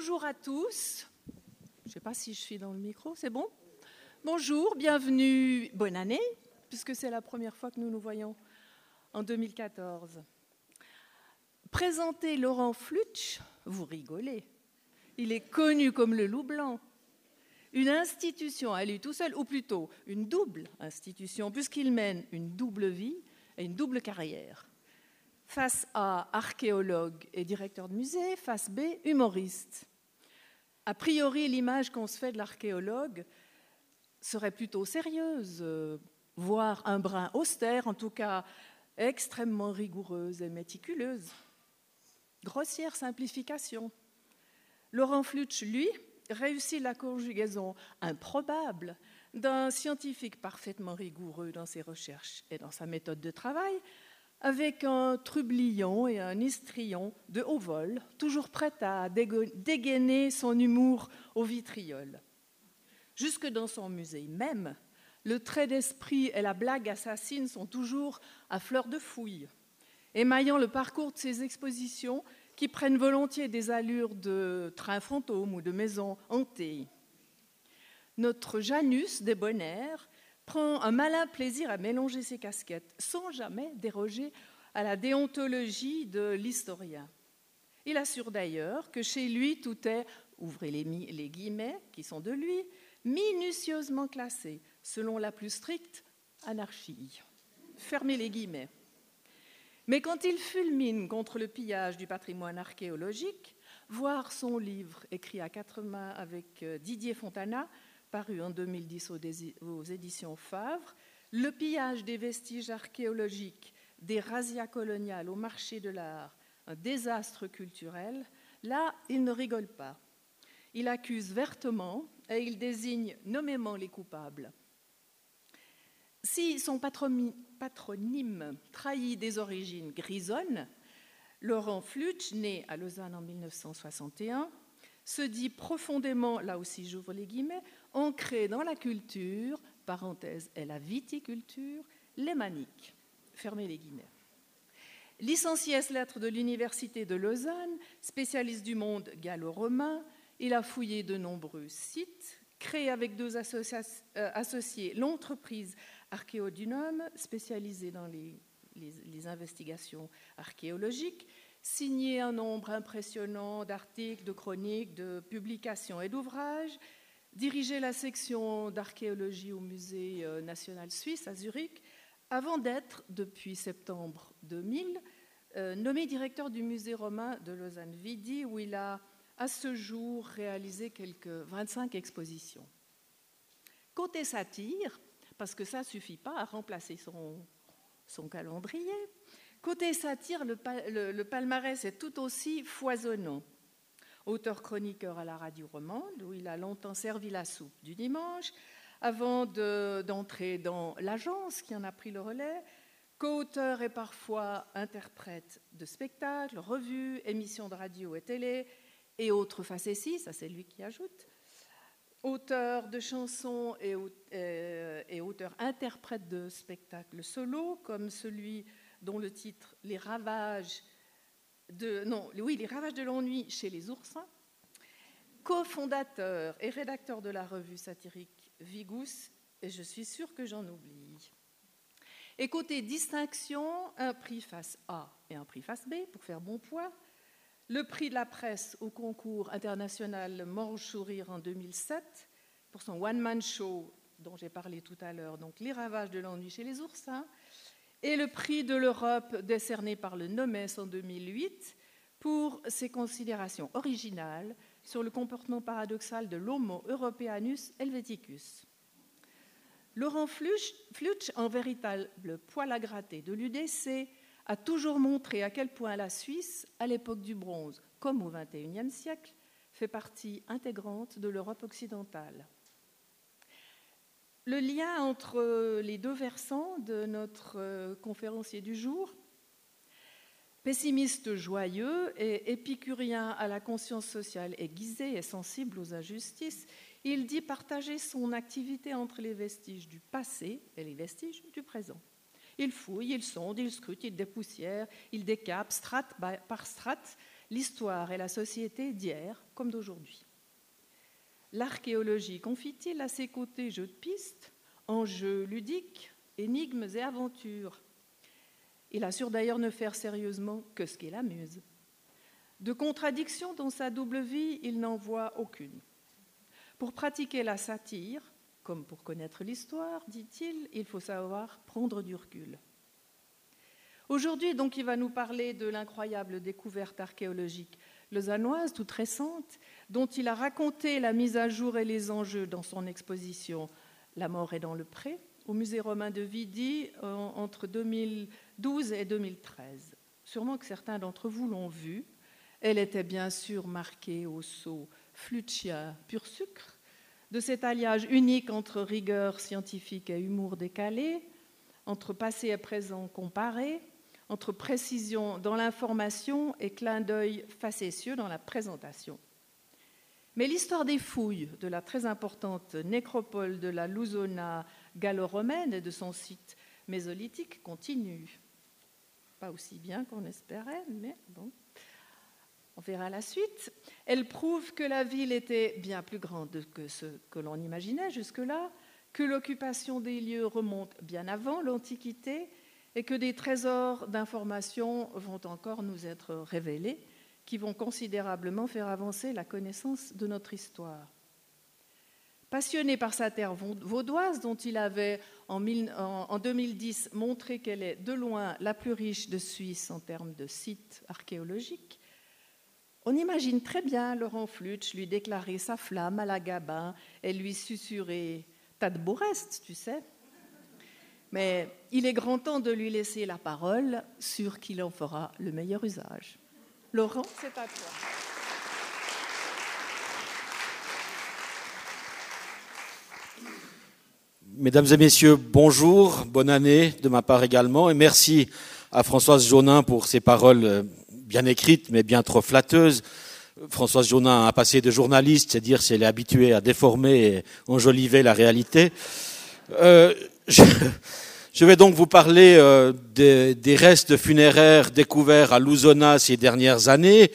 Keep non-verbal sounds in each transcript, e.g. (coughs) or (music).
Bonjour à tous. Je ne sais pas si je suis dans le micro, c'est bon? Bonjour, bienvenue, bonne année, puisque c'est la première fois que nous nous voyons en 2014. Présenter Laurent Flutsch, vous rigolez. Il est connu comme le loup blanc. Une institution à lui tout seul, ou plutôt une double institution, puisqu'il mène une double vie et une double carrière. Face A, archéologue et directeur de musée, face B, humoriste. A priori, l'image qu'on se fait de l'archéologue serait plutôt sérieuse, euh, voire un brin austère, en tout cas extrêmement rigoureuse et méticuleuse. Grossière simplification. Laurent Flutsch, lui, réussit la conjugaison improbable d'un scientifique parfaitement rigoureux dans ses recherches et dans sa méthode de travail, avec un trublion et un histrion de haut vol, toujours prêt à dégainer son humour au vitriol. Jusque dans son musée même, le trait d'esprit et la blague assassine sont toujours à fleur de fouille, émaillant le parcours de ses expositions qui prennent volontiers des allures de trains fantômes ou de maisons hantées. Notre Janus débonnaire prend un malin plaisir à mélanger ses casquettes sans jamais déroger à la déontologie de l'historien. Il assure d'ailleurs que chez lui tout est, ouvrez les, guillemets qui sont de lui, minutieusement classé selon la plus stricte anarchie. Fermez les guillemets. Mais quand il fulmine contre le pillage du patrimoine archéologique, voir son livre écrit à quatre mains avec euh, Didier Fontana, paru en 2010 aux éditions Favre, le pillage des vestiges archéologiques, des razzias coloniales au marché de l'art, un désastre culturel, là, il ne rigole pas. Il accuse vertement et il désigne nommément les coupables. Si son patronyme trahit des origines grisonnes, Laurent Flutsch, né à Lausanne en 1961, se dit profondément, là aussi j'ouvre les guillemets, ancré dans la culture, parenthèse, et la viticulture, lémanique. Fermez les guillemets. Licencié à lettres de l'Université de Lausanne, spécialiste du monde gallo-romain, il a fouillé de nombreux sites, créé avec deux euh, associés l'entreprise archéodunum, spécialisé dans les, investigations archéologiques, signé un nombre impressionnant d'articles, de chroniques, de publications et d'ouvrages, dirigé la section d'archéologie au Musée euh, national suisse à Zurich, avant d'être, depuis septembre 2000, euh, nommé directeur du musée romain de Lausanne-Vidi, où il a à ce jour réalisé quelques 25 expositions. Côté satire, parce que ça ne suffit pas à remplacer son, son calendrier. Côté satire, le, palmarès est tout aussi foisonnant. Auteur-chroniqueur à la radio romande, où il a longtemps servi la soupe du dimanche, avant d'entrer dans l'agence qui en a pris le relais, co-auteur et parfois interprète de spectacles, revues, émissions de radio et télé, et autres facéties, ça c'est lui qui ajoute, auteur de chansons euh, et, auteur-interprète de spectacles solo, comme celui dont le titre Les ravages de, non, oui, les ravages de l'ennui chez les oursins, cofondateur et rédacteur de la revue satirique Vigus, et je suis sûre que j'en oublie. Et côté distinction, un prix face A et un prix face B pour faire bon poids, le prix de la presse au concours international Mange Sourire en 2007 pour son one-man show dont j'ai parlé tout à l'heure, donc Les ravages de l'ennui chez les oursins, et le prix de l'Europe décerné par le NOMES en 2008 pour ses considérations originales sur le comportement paradoxal de l'Homo europeanus helveticus. Laurent Flutsch, en véritable poil à gratter de l'UDC, a toujours montré à quel point la Suisse, à l'époque du bronze comme au XXIe siècle, fait partie intégrante de l'Europe occidentale. Le lien entre les deux versants de notre euh, conférencier du jour, pessimiste joyeux et épicurien à la conscience sociale aiguisée et sensible aux injustices, il dit partager son activité entre les vestiges du passé et les vestiges du présent. Il fouille, il sonde, il scrute, il dépoussière, il décape, strate par strate, l'histoire et la société d'hier comme d'aujourd'hui. L'archéologie confie-t-il à ses côtés jeux de pistes, enjeux ludiques, énigmes et aventures? Il assure d'ailleurs ne faire sérieusement que ce qui l'amuse. De contradiction dans sa double vie, il n'en voit aucune. Pour pratiquer la satire, comme pour connaître l'histoire, dit-il, il faut savoir prendre du recul. Aujourd'hui, donc, il va nous parler de l'incroyable découverte archéologique lausannoise, toute récente, dont il a raconté la mise à jour et les enjeux dans son exposition La mort est dans le pré, au musée romain de Vidi entre 2012 et 2013. Sûrement que certains d'entre vous l'ont vue. Elle était bien sûr marquée au sceau Flutia pur sucre, de cet alliage unique entre rigueur scientifique et humour décalé, entre passé et présent comparé, entre précision dans l'information et clin d'œil facétieux dans la présentation. Mais l'histoire des fouilles de la très importante nécropole de la Lousona gallo-romaine et de son site mésolithique continue. Pas aussi bien qu'on espérait, mais bon. On verra la suite. Elle prouve que la ville était bien plus grande que ce que l'on imaginait jusque-là, que l'occupation des lieux remonte bien avant l'Antiquité et que des trésors d'informations vont encore nous être révélés qui vont considérablement faire avancer la connaissance de notre histoire. Passionné par sa terre vaudoise, dont il avait en 2010 montré qu'elle est de loin la plus riche de Suisse en termes de sites archéologiques, on imagine très bien Laurent Flutsch lui déclarer sa flamme à la Gabin et lui susurrer T'as de beaux restes, tu sais. Mais il est grand temps de lui laisser la parole, sûr qu'il en fera le meilleur usage. Laurent, c'est à toi. Mesdames et messieurs, bonjour, bonne année de ma part également, et merci à Françoise Jaunin pour ses paroles euh, bien écrite, mais bien trop flatteuse. Françoise Jonin a passé de journaliste, c'est dire si elle est habituée à déformer et enjoliver la réalité. Euh, je, vais donc vous parler euh, des, restes funéraires découverts à Lousona ces dernières années.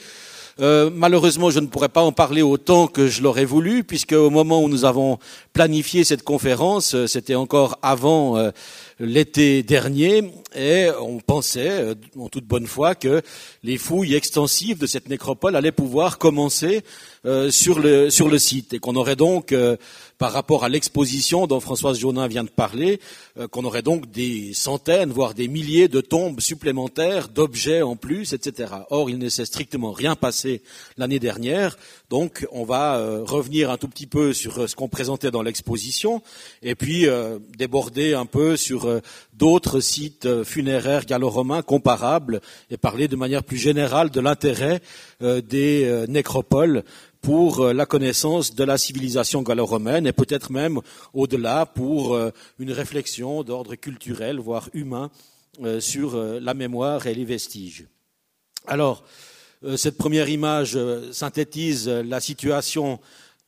Euh, malheureusement, je ne pourrais pas en parler autant que je l'aurais voulu, puisque au moment où nous avons planifié cette conférence, euh, c'était encore avant l'été dernier et on pensait en toute bonne foi que les fouilles extensives de cette nécropole allaient pouvoir commencer euh, sur, le, sur le site et qu'on aurait donc, euh, par rapport à l'exposition dont Françoise Jaunin vient de parler, qu'on aurait donc des centaines, voire des milliers de tombes supplémentaires, d'objets en plus, etc. Or, il ne s'est strictement rien passé l'année dernière, donc on va revenir un tout petit peu sur ce qu'on présentait dans l'exposition et puis déborder un peu sur euh, d'autres sites euh, funéraires gallo-romains comparables et parler de manière plus générale de l'intérêt euh, des nécropoles pour la connaissance de la civilisation gallo-romaine et peut-être même au-delà pour une réflexion d'ordre culturel, voire humain, sur la mémoire et les vestiges. Alors, cette première image synthétise la situation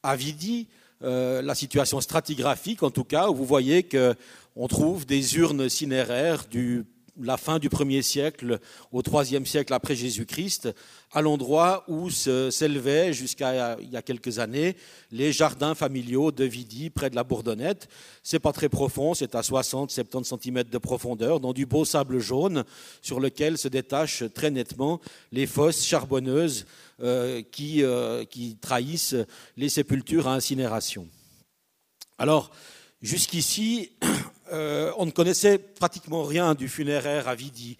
à Vidi, la situation stratigraphique en tout cas, où vous voyez que on trouve des urnes cinéraires du la fin du premier siècle au troisième siècle après Jésus-Christ, à l'endroit où s'élevaient jusqu'à il y a quelques années les jardins familiaux de Vidi près de la Bourdonnette. C'est pas très profond, c'est à 60-70 cm de profondeur, dans du beau sable jaune sur lequel se détachent très nettement les fosses charbonneuses euh, qui, euh, qui trahissent les sépultures à incinération. Alors, jusqu'ici, euh, on ne connaissait pratiquement rien du funéraire à Vidi.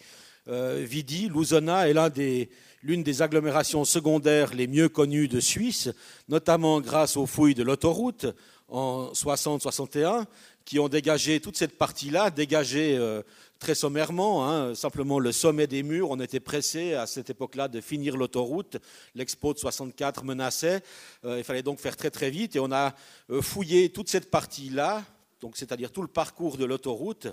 Euh, Vidi, Lousona, est l'une des, agglomérations secondaires les mieux connues de Suisse, notamment grâce aux fouilles de l'autoroute en 60-61, qui ont dégagé toute cette partie-là, dégagé euh, très sommairement, hein, simplement le sommet des murs. On était pressé à cette époque-là de finir l'autoroute. L'expo de 64 menaçait. il fallait donc faire très très vite et on a fouillé toute cette partie-là, donc c'est-à-dire tout le parcours de l'autoroute,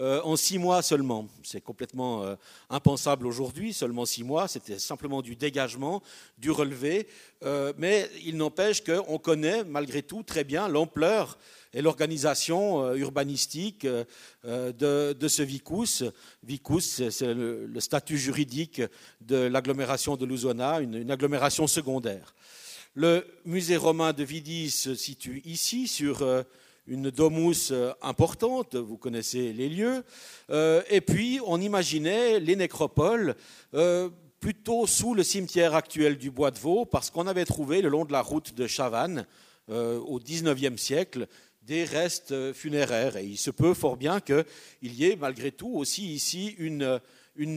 euh, en six mois seulement. C'est complètement euh, impensable aujourd'hui, seulement six mois, c'était simplement du dégagement, du relevé, euh, mais il n'empêche qu'on connaît malgré tout très bien l'ampleur et l'organisation urbanistique de, ce vicus. Vicus, c'est le, statut juridique de l'agglomération de Luzona, une, une, agglomération secondaire. Le musée romain de Vidi se situe ici, sur une domus euh, importante, vous connaissez les lieux, euh, et puis on imaginait les nécropoles euh, plutôt sous le cimetière actuel du Bois de Vaux, parce qu'on avait trouvé le long de la route de Chavannes, au XIXe siècle, des restes funéraires. Et il se peut fort bien qu'il y ait malgré tout aussi ici une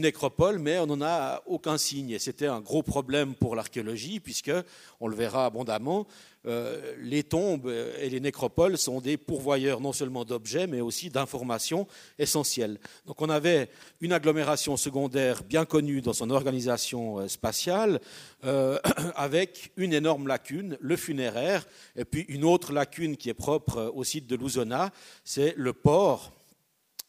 nécropole, mais on n'en a aucun signe. Et c'était un gros problème pour l'archéologie, puisque, on le verra abondamment, euh, les tombes et les nécropoles sont des pourvoyeurs non seulement d'objets, mais aussi d'informations essentielles. Donc on avait une agglomération secondaire bien connue dans son organisation euh, spatiale, euh, (clears throat) avec une énorme lacune, le funéraire, et puis une autre lacune qui est propre au site de Luzona, c'est le port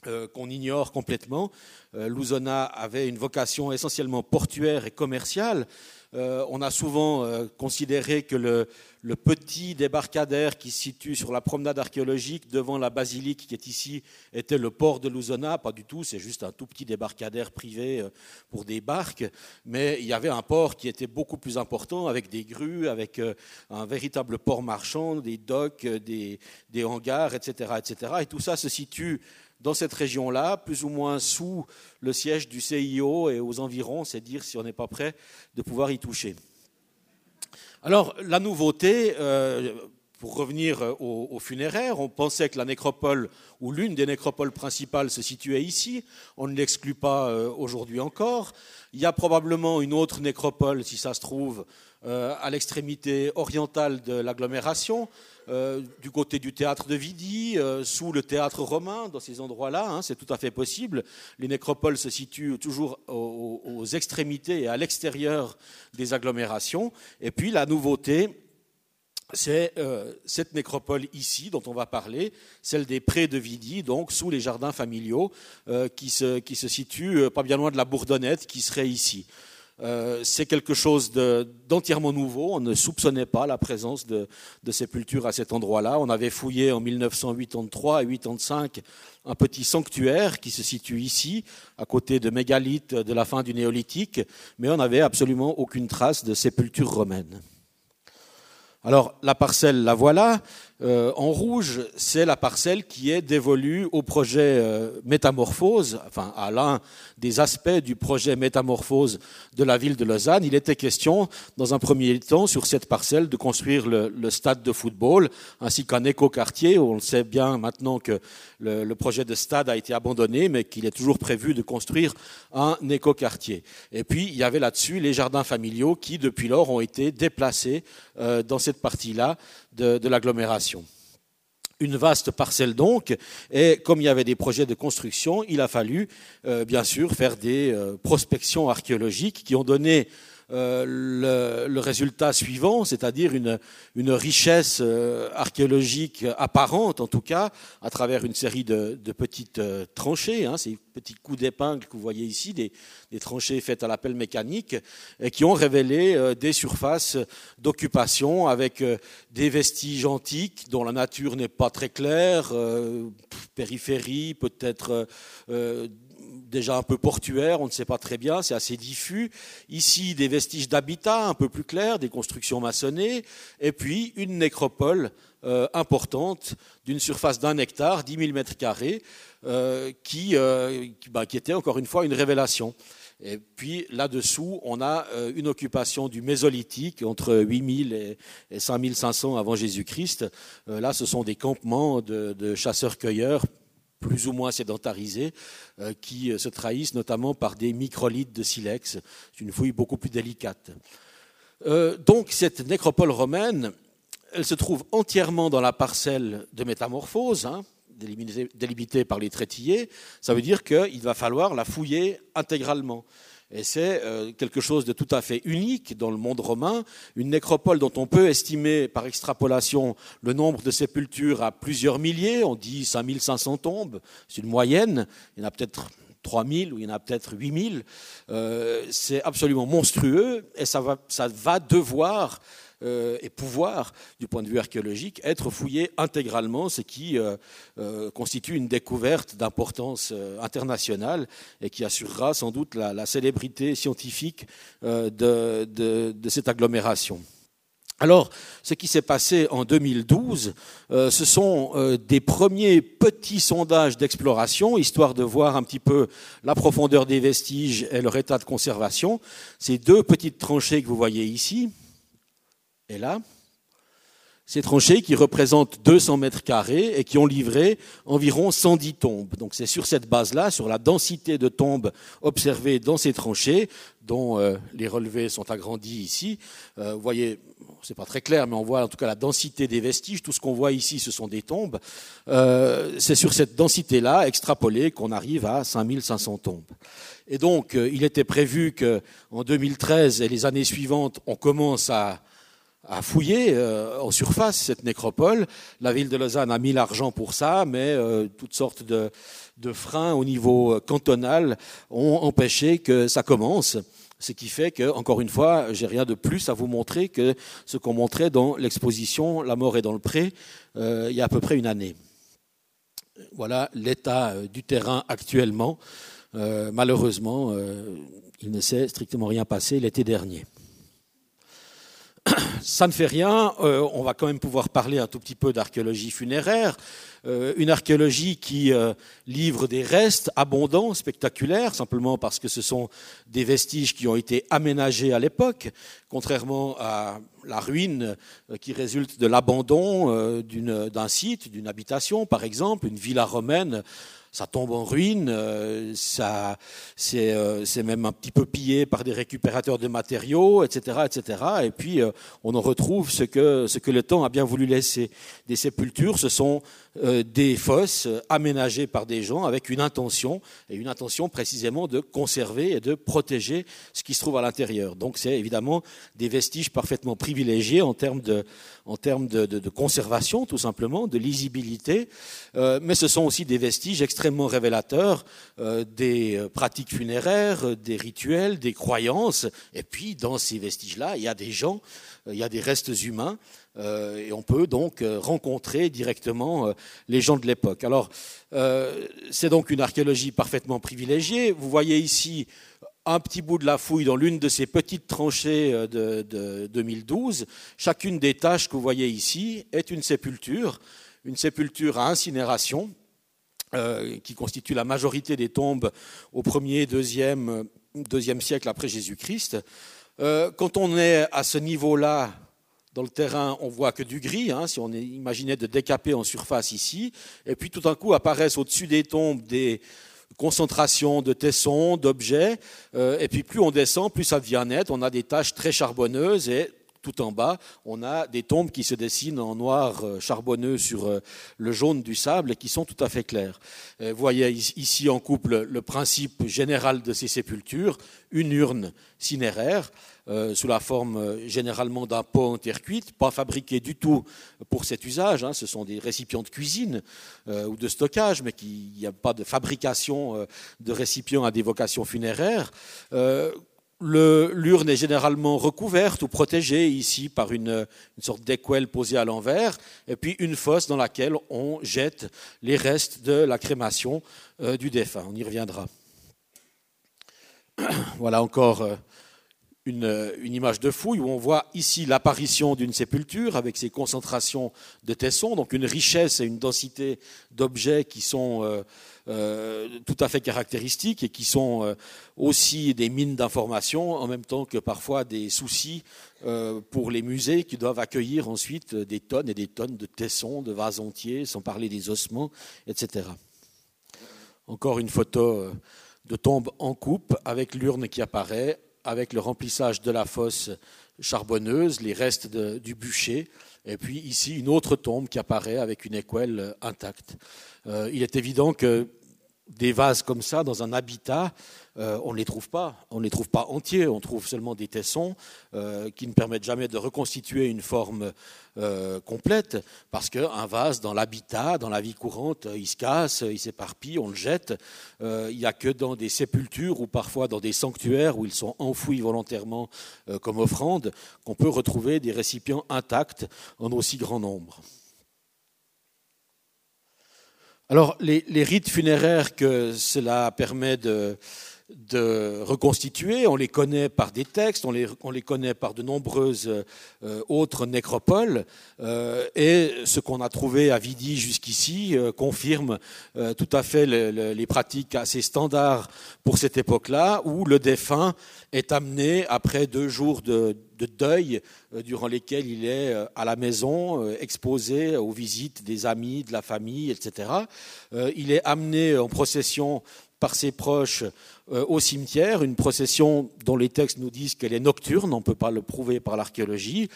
euh, qu'on ignore complètement. Euh, Luzona avait une vocation essentiellement portuaire et commerciale. Euh, on a souvent considéré que le, petit débarcadère qui se situe sur la promenade archéologique devant la basilique qui est ici était le port de Luzona. Pas du tout, c'est juste un tout petit débarcadère privé pour des barques. Mais il y avait un port qui était beaucoup plus important avec des grues, avec un véritable port marchand, des docks, des, des hangars, etc., etc. Et tout ça se situe dans cette région-là, plus ou moins sous le siège du CIO et aux environs, c'est dire si on n'est pas prêt de pouvoir y toucher. Alors, la nouveauté, euh, pour revenir aux, funéraires, on pensait que la nécropole, ou l'une des nécropoles principales, se situait ici. On ne l'exclut pas euh, aujourd'hui encore. Il y a probablement une autre nécropole, si ça se trouve, euh, à l'extrémité orientale de l'agglomération. Euh, du côté du théâtre de Vidi, euh, sous le théâtre romain, dans ces endroits-là, hein, c'est tout à fait possible. Les nécropoles se situent toujours aux, extrémités et à l'extérieur des agglomérations. Et puis la nouveauté, c'est cette nécropole ici dont on va parler, celle des prés de Vidi, donc sous les jardins familiaux, qui, se, qui se situe pas bien loin de la Bourdonnette, qui serait ici. Euh, c'est quelque chose d'entièrement nouveau. On ne soupçonnait pas la présence de, sépultures à cet endroit-là. On avait fouillé en 1983 et 1985 un petit sanctuaire qui se situe ici, à côté de mégalithes de la fin du néolithique, mais on n'avait absolument aucune trace de sépulture romaine. Alors la parcelle, la voilà. Euh, en rouge, c'est la parcelle qui est dévolue au projet euh, Métamorphose, enfin à l'un des aspects du projet Métamorphose de la ville de Lausanne. Il était question, dans un premier temps, sur cette parcelle, de construire le, stade de football, ainsi qu'un écoquartier. On sait bien maintenant que le, projet de stade a été abandonné, mais qu'il est toujours prévu de construire un écoquartier. Et puis, il y avait là-dessus les jardins familiaux qui, depuis lors, ont été déplacés euh, dans cette partie-là de, l'agglomération. Une vaste parcelle donc, et comme il y avait des projets de construction, il a fallu euh, bien sûr faire des euh, prospections archéologiques qui ont donné euh, le, résultat suivant, c'est-à-dire une, richesse euh, archéologique apparente, en tout cas, à travers une série de, petites euh, tranchées, hein, ces petits coups d'épingle que vous voyez ici, des, des, tranchées faites à la pelle mécanique, et qui ont révélé des surfaces d'occupation avec des vestiges antiques dont la nature n'est pas très claire, périphérie, peut-être déjà un peu portuaire, on ne sait pas très bien, c'est assez diffus. Ici, des vestiges d'habitat un peu plus clairs, des constructions maçonnées, et puis une nécropole euh, importante d'une surface d'un hectare, 10 000 mètres carrés, euh, qui, euh, bah, qui, était encore une fois une révélation. Et puis là-dessous, on a une occupation du Mésolithique entre 8000 et, et 5500 avant Jésus-Christ. là, ce sont des campements de chasseurs-cueilleurs plus ou moins sédentarisés, euh, qui euh, se trahissent notamment par des microlithes de silex. C'est une fouille beaucoup plus délicate. Euh, donc cette nécropole romaine, elle se trouve entièrement dans la parcelle de métamorphose, hein, délimitée par les traitillés. Ça veut dire qu'il va falloir la fouiller intégralement. Et c'est quelque chose de tout à fait unique dans le monde romain, une nécropole dont on peut estimer par extrapolation le nombre de sépultures à plusieurs milliers, on dit 5500 tombes, c'est une moyenne, il y en a peut-être 3000 ou il y en a peut-être 8000. Euh, c'est absolument monstrueux et ça va, ça va devoir euh, et pouvoir, du point de vue archéologique, être fouillé intégralement, ce qui euh, constitue une découverte d'importance internationale et qui assurera sans doute la, célébrité scientifique de cette agglomération. Alors, ce qui s'est passé en 2012, euh, ce sont euh, des premiers petits sondages d'exploration, histoire de voir un petit peu la profondeur des vestiges et leur état de conservation. Ces deux petites tranchées que vous voyez ici et là, ces tranchées qui représentent 200 mètres carrés et qui ont livré environ 110 tombes. Donc c'est sur cette base-là, sur la densité de tombes observées dans ces tranchées, dont euh, les relevés sont agrandis ici. Euh, vous voyez, c'est pas très clair, mais on voit en tout cas la densité des vestiges. Tout ce qu'on voit ici, ce sont des tombes. Euh, c'est sur cette densité-là, extrapolée, qu'on arrive à 5500 tombes. Et donc, il était prévu qu'en 2013 et les années suivantes, on commence à à fouiller euh, en surface cette nécropole. La ville de Lausanne a mis l'argent pour ça, mais euh, toutes sortes de, freins au niveau euh, cantonal ont empêché que ça commence. Ce qui fait que, encore une fois, j'ai rien de plus à vous montrer que ce qu'on montrait dans l'exposition La mort est dans le pré il y a à peu près une année. Voilà l'état du terrain actuellement. malheureusement, il ne s'est strictement rien passé l'été dernier (coughs) ça ne fait rien, euh, on va quand même pouvoir parler un tout petit peu d'archéologie funéraire, euh, une archéologie qui euh, livre des restes abondants, spectaculaires, simplement parce que ce sont des vestiges qui ont été aménagés à l'époque, contrairement à la ruine qui résulte de l'abandon d'un site, d'une habitation, par exemple, une villa romaine ça tombe en ruine, euh, ça, euh, c'est, même un petit peu pillé par des récupérateurs de matériaux, etc., etc. Et puis euh, on en retrouve ce que, ce que le temps a bien voulu laisser. Des sépultures, ce sont des fosses aménagées par des gens avec une intention, et une intention précisément de conserver et de protéger ce qui se trouve à l'intérieur. Donc c'est évidemment des vestiges parfaitement privilégiés en termes de, conservation, tout simplement, de lisibilité, euh, mais ce sont aussi des vestiges extrêmement révélateurs euh, des euh, pratiques funéraires, des rituels, des croyances. Et puis, dans ces vestiges-là, il y a des gens, il y a des restes humains, et on peut donc rencontrer directement les gens de l'époque. Alors, c'est donc une archéologie parfaitement privilégiée. Vous voyez ici un petit bout de la fouille dans l'une de ces petites tranchées euh, de, 2012. Chacune des tâches que vous voyez ici est une sépulture, une sépulture à incinération, euh, qui constitue la majorité des tombes au 1er, 2e, deuxième siècle après Jésus-Christ. Euh, quand on est à ce niveau-là, dans le terrain, on voit que du gris, hein, si on imaginait de décaper en surface ici, et puis tout d'un coup apparaissent au-dessus des tombes des, concentration de tessons, d'objets, euh, et puis plus on descend, plus ça devient net, on a des taches très charbonneuses et tout en bas, on a des tombes qui se dessinent en noir euh, charbonneux sur euh, le jaune du sable et qui sont tout à fait claires. Vous voyez ici en couple le principe général de ces sépultures, une urne cinéraire euh, sous la forme euh, généralement d'un pot en terre cuite, pas fabriqué du tout pour cet usage. Hein. ce sont des récipients de cuisine euh, ou de stockage, mais il n'y a pas de fabrication de récipients à des vocations funéraires. L'urne est généralement recouverte ou protégée ici par une, sorte d'équelle posée à l'envers, et puis une fosse dans laquelle on jette les restes de la crémation du défunt. On y reviendra. (clears throat) Voilà encore une, image de fouille où on voit ici l'apparition d'une sépulture avec ses concentrations de tessons, donc une richesse et une densité d'objets qui sont euh, euh, tout à fait caractéristiques et qui sont euh, aussi des mines d'informations en même temps que parfois des soucis pour les musées qui doivent accueillir ensuite des tonnes et des tonnes de tessons, de vases entiers, sans parler des ossements, etc. Encore une photo de tombe en coupe avec l'urne qui apparaît avec le remplissage de la fosse charbonneuse, les restes du bûcher, et puis ici une autre tombe qui apparaît avec une équelle intacte. Euh, il est évident que des vases comme ça dans un habitat, euh, on ne les trouve pas. On ne les trouve pas entiers. On trouve seulement des tessons euh, qui ne permettent jamais de reconstituer une forme euh, complète, parce qu'un vase dans l'habitat, dans la vie courante, il se casse, il s'éparpille, on le jette. il n'y a que dans des sépultures ou parfois dans des sanctuaires où ils sont enfouis volontairement comme offrande qu'on peut retrouver des récipients intacts en aussi grand nombre. Alors, les, rites funéraires que cela permet de, reconstituer, on les connaît par des textes, on les, connaît par de nombreuses euh, autres nécropoles, euh, et ce qu'on a trouvé à Vidi jusqu'ici euh, confirme tout à fait les pratiques assez standards pour cette époque-là, où le défunt est amené après deux jours de, de deuil durant lesquels il est à la maison, exposé aux visites des amis, de la famille, etc. Il est amené en procession par ses proches au cimetière, une procession dont les textes nous disent qu'elle est nocturne, on ne peut pas le prouver par l'archéologie,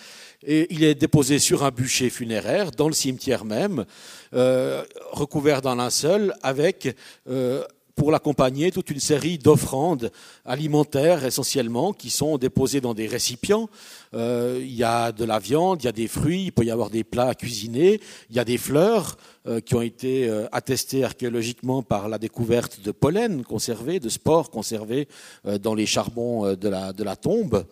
et il est déposé sur un bûcher funéraire dans le cimetière même, recouvert d'un linceul, avec pour l'accompagner toute une série d'offrandes alimentaires essentiellement qui sont déposées dans des récipients. Euh, il y a de la viande, il y a des fruits, il peut y avoir des plats cuisinés, il y a des fleurs euh, qui ont été euh, attestées archéologiquement par la découverte de pollen conservé, de spores conservés dans les charbons de la tombe.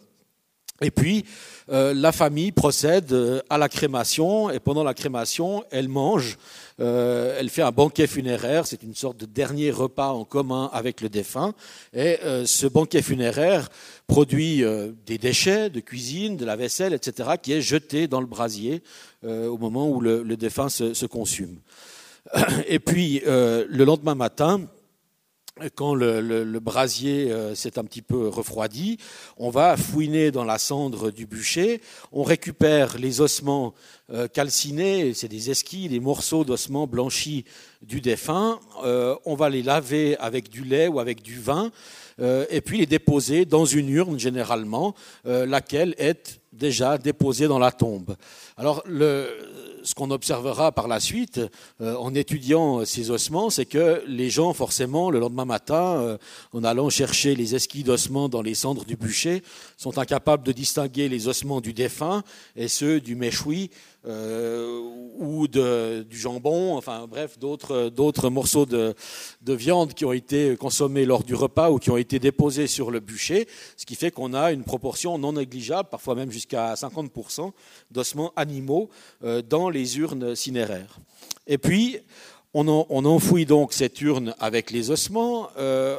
Et puis, euh, la famille procède euh, à la crémation, et pendant la crémation, elle mange, euh, elle fait un banquet funéraire, c'est une sorte de dernier repas en commun avec le défunt, et ce banquet funéraire produit des déchets de cuisine, de la vaisselle, etc., qui est jeté dans le brasier au moment où le, le défunt se, se, consume. (coughs) Et puis, le lendemain matin, quand le, brasier euh, s'est un petit peu refroidi, on va fouiner dans la cendre du bûcher, on récupère les ossements euh, calcinés, c'est des esquilles, des morceaux d'ossements blanchis du défunt, euh, on va les laver avec du lait ou avec du vin, et puis les déposer dans une urne généralement, laquelle est déjà déposée dans la tombe. Alors le, ce qu'on observera par la suite euh, en étudiant ces ossements, c'est que les gens, forcément, le lendemain matin, euh, en allant chercher les esquilles d'ossements dans les cendres du bûcher, sont incapables de distinguer les ossements du défunt et ceux du méchoui euh, ou de, du jambon, enfin bref, d'autres, morceaux de, de, viande qui ont été consommés lors du repas ou qui ont été déposés sur le bûcher, ce qui fait qu'on a une proportion non négligeable, parfois même jusqu'à 50% d'ossements animaux euh, dans les urnes cinéraires. Et puis, on, on, enfouit donc cette urne avec les ossements, euh,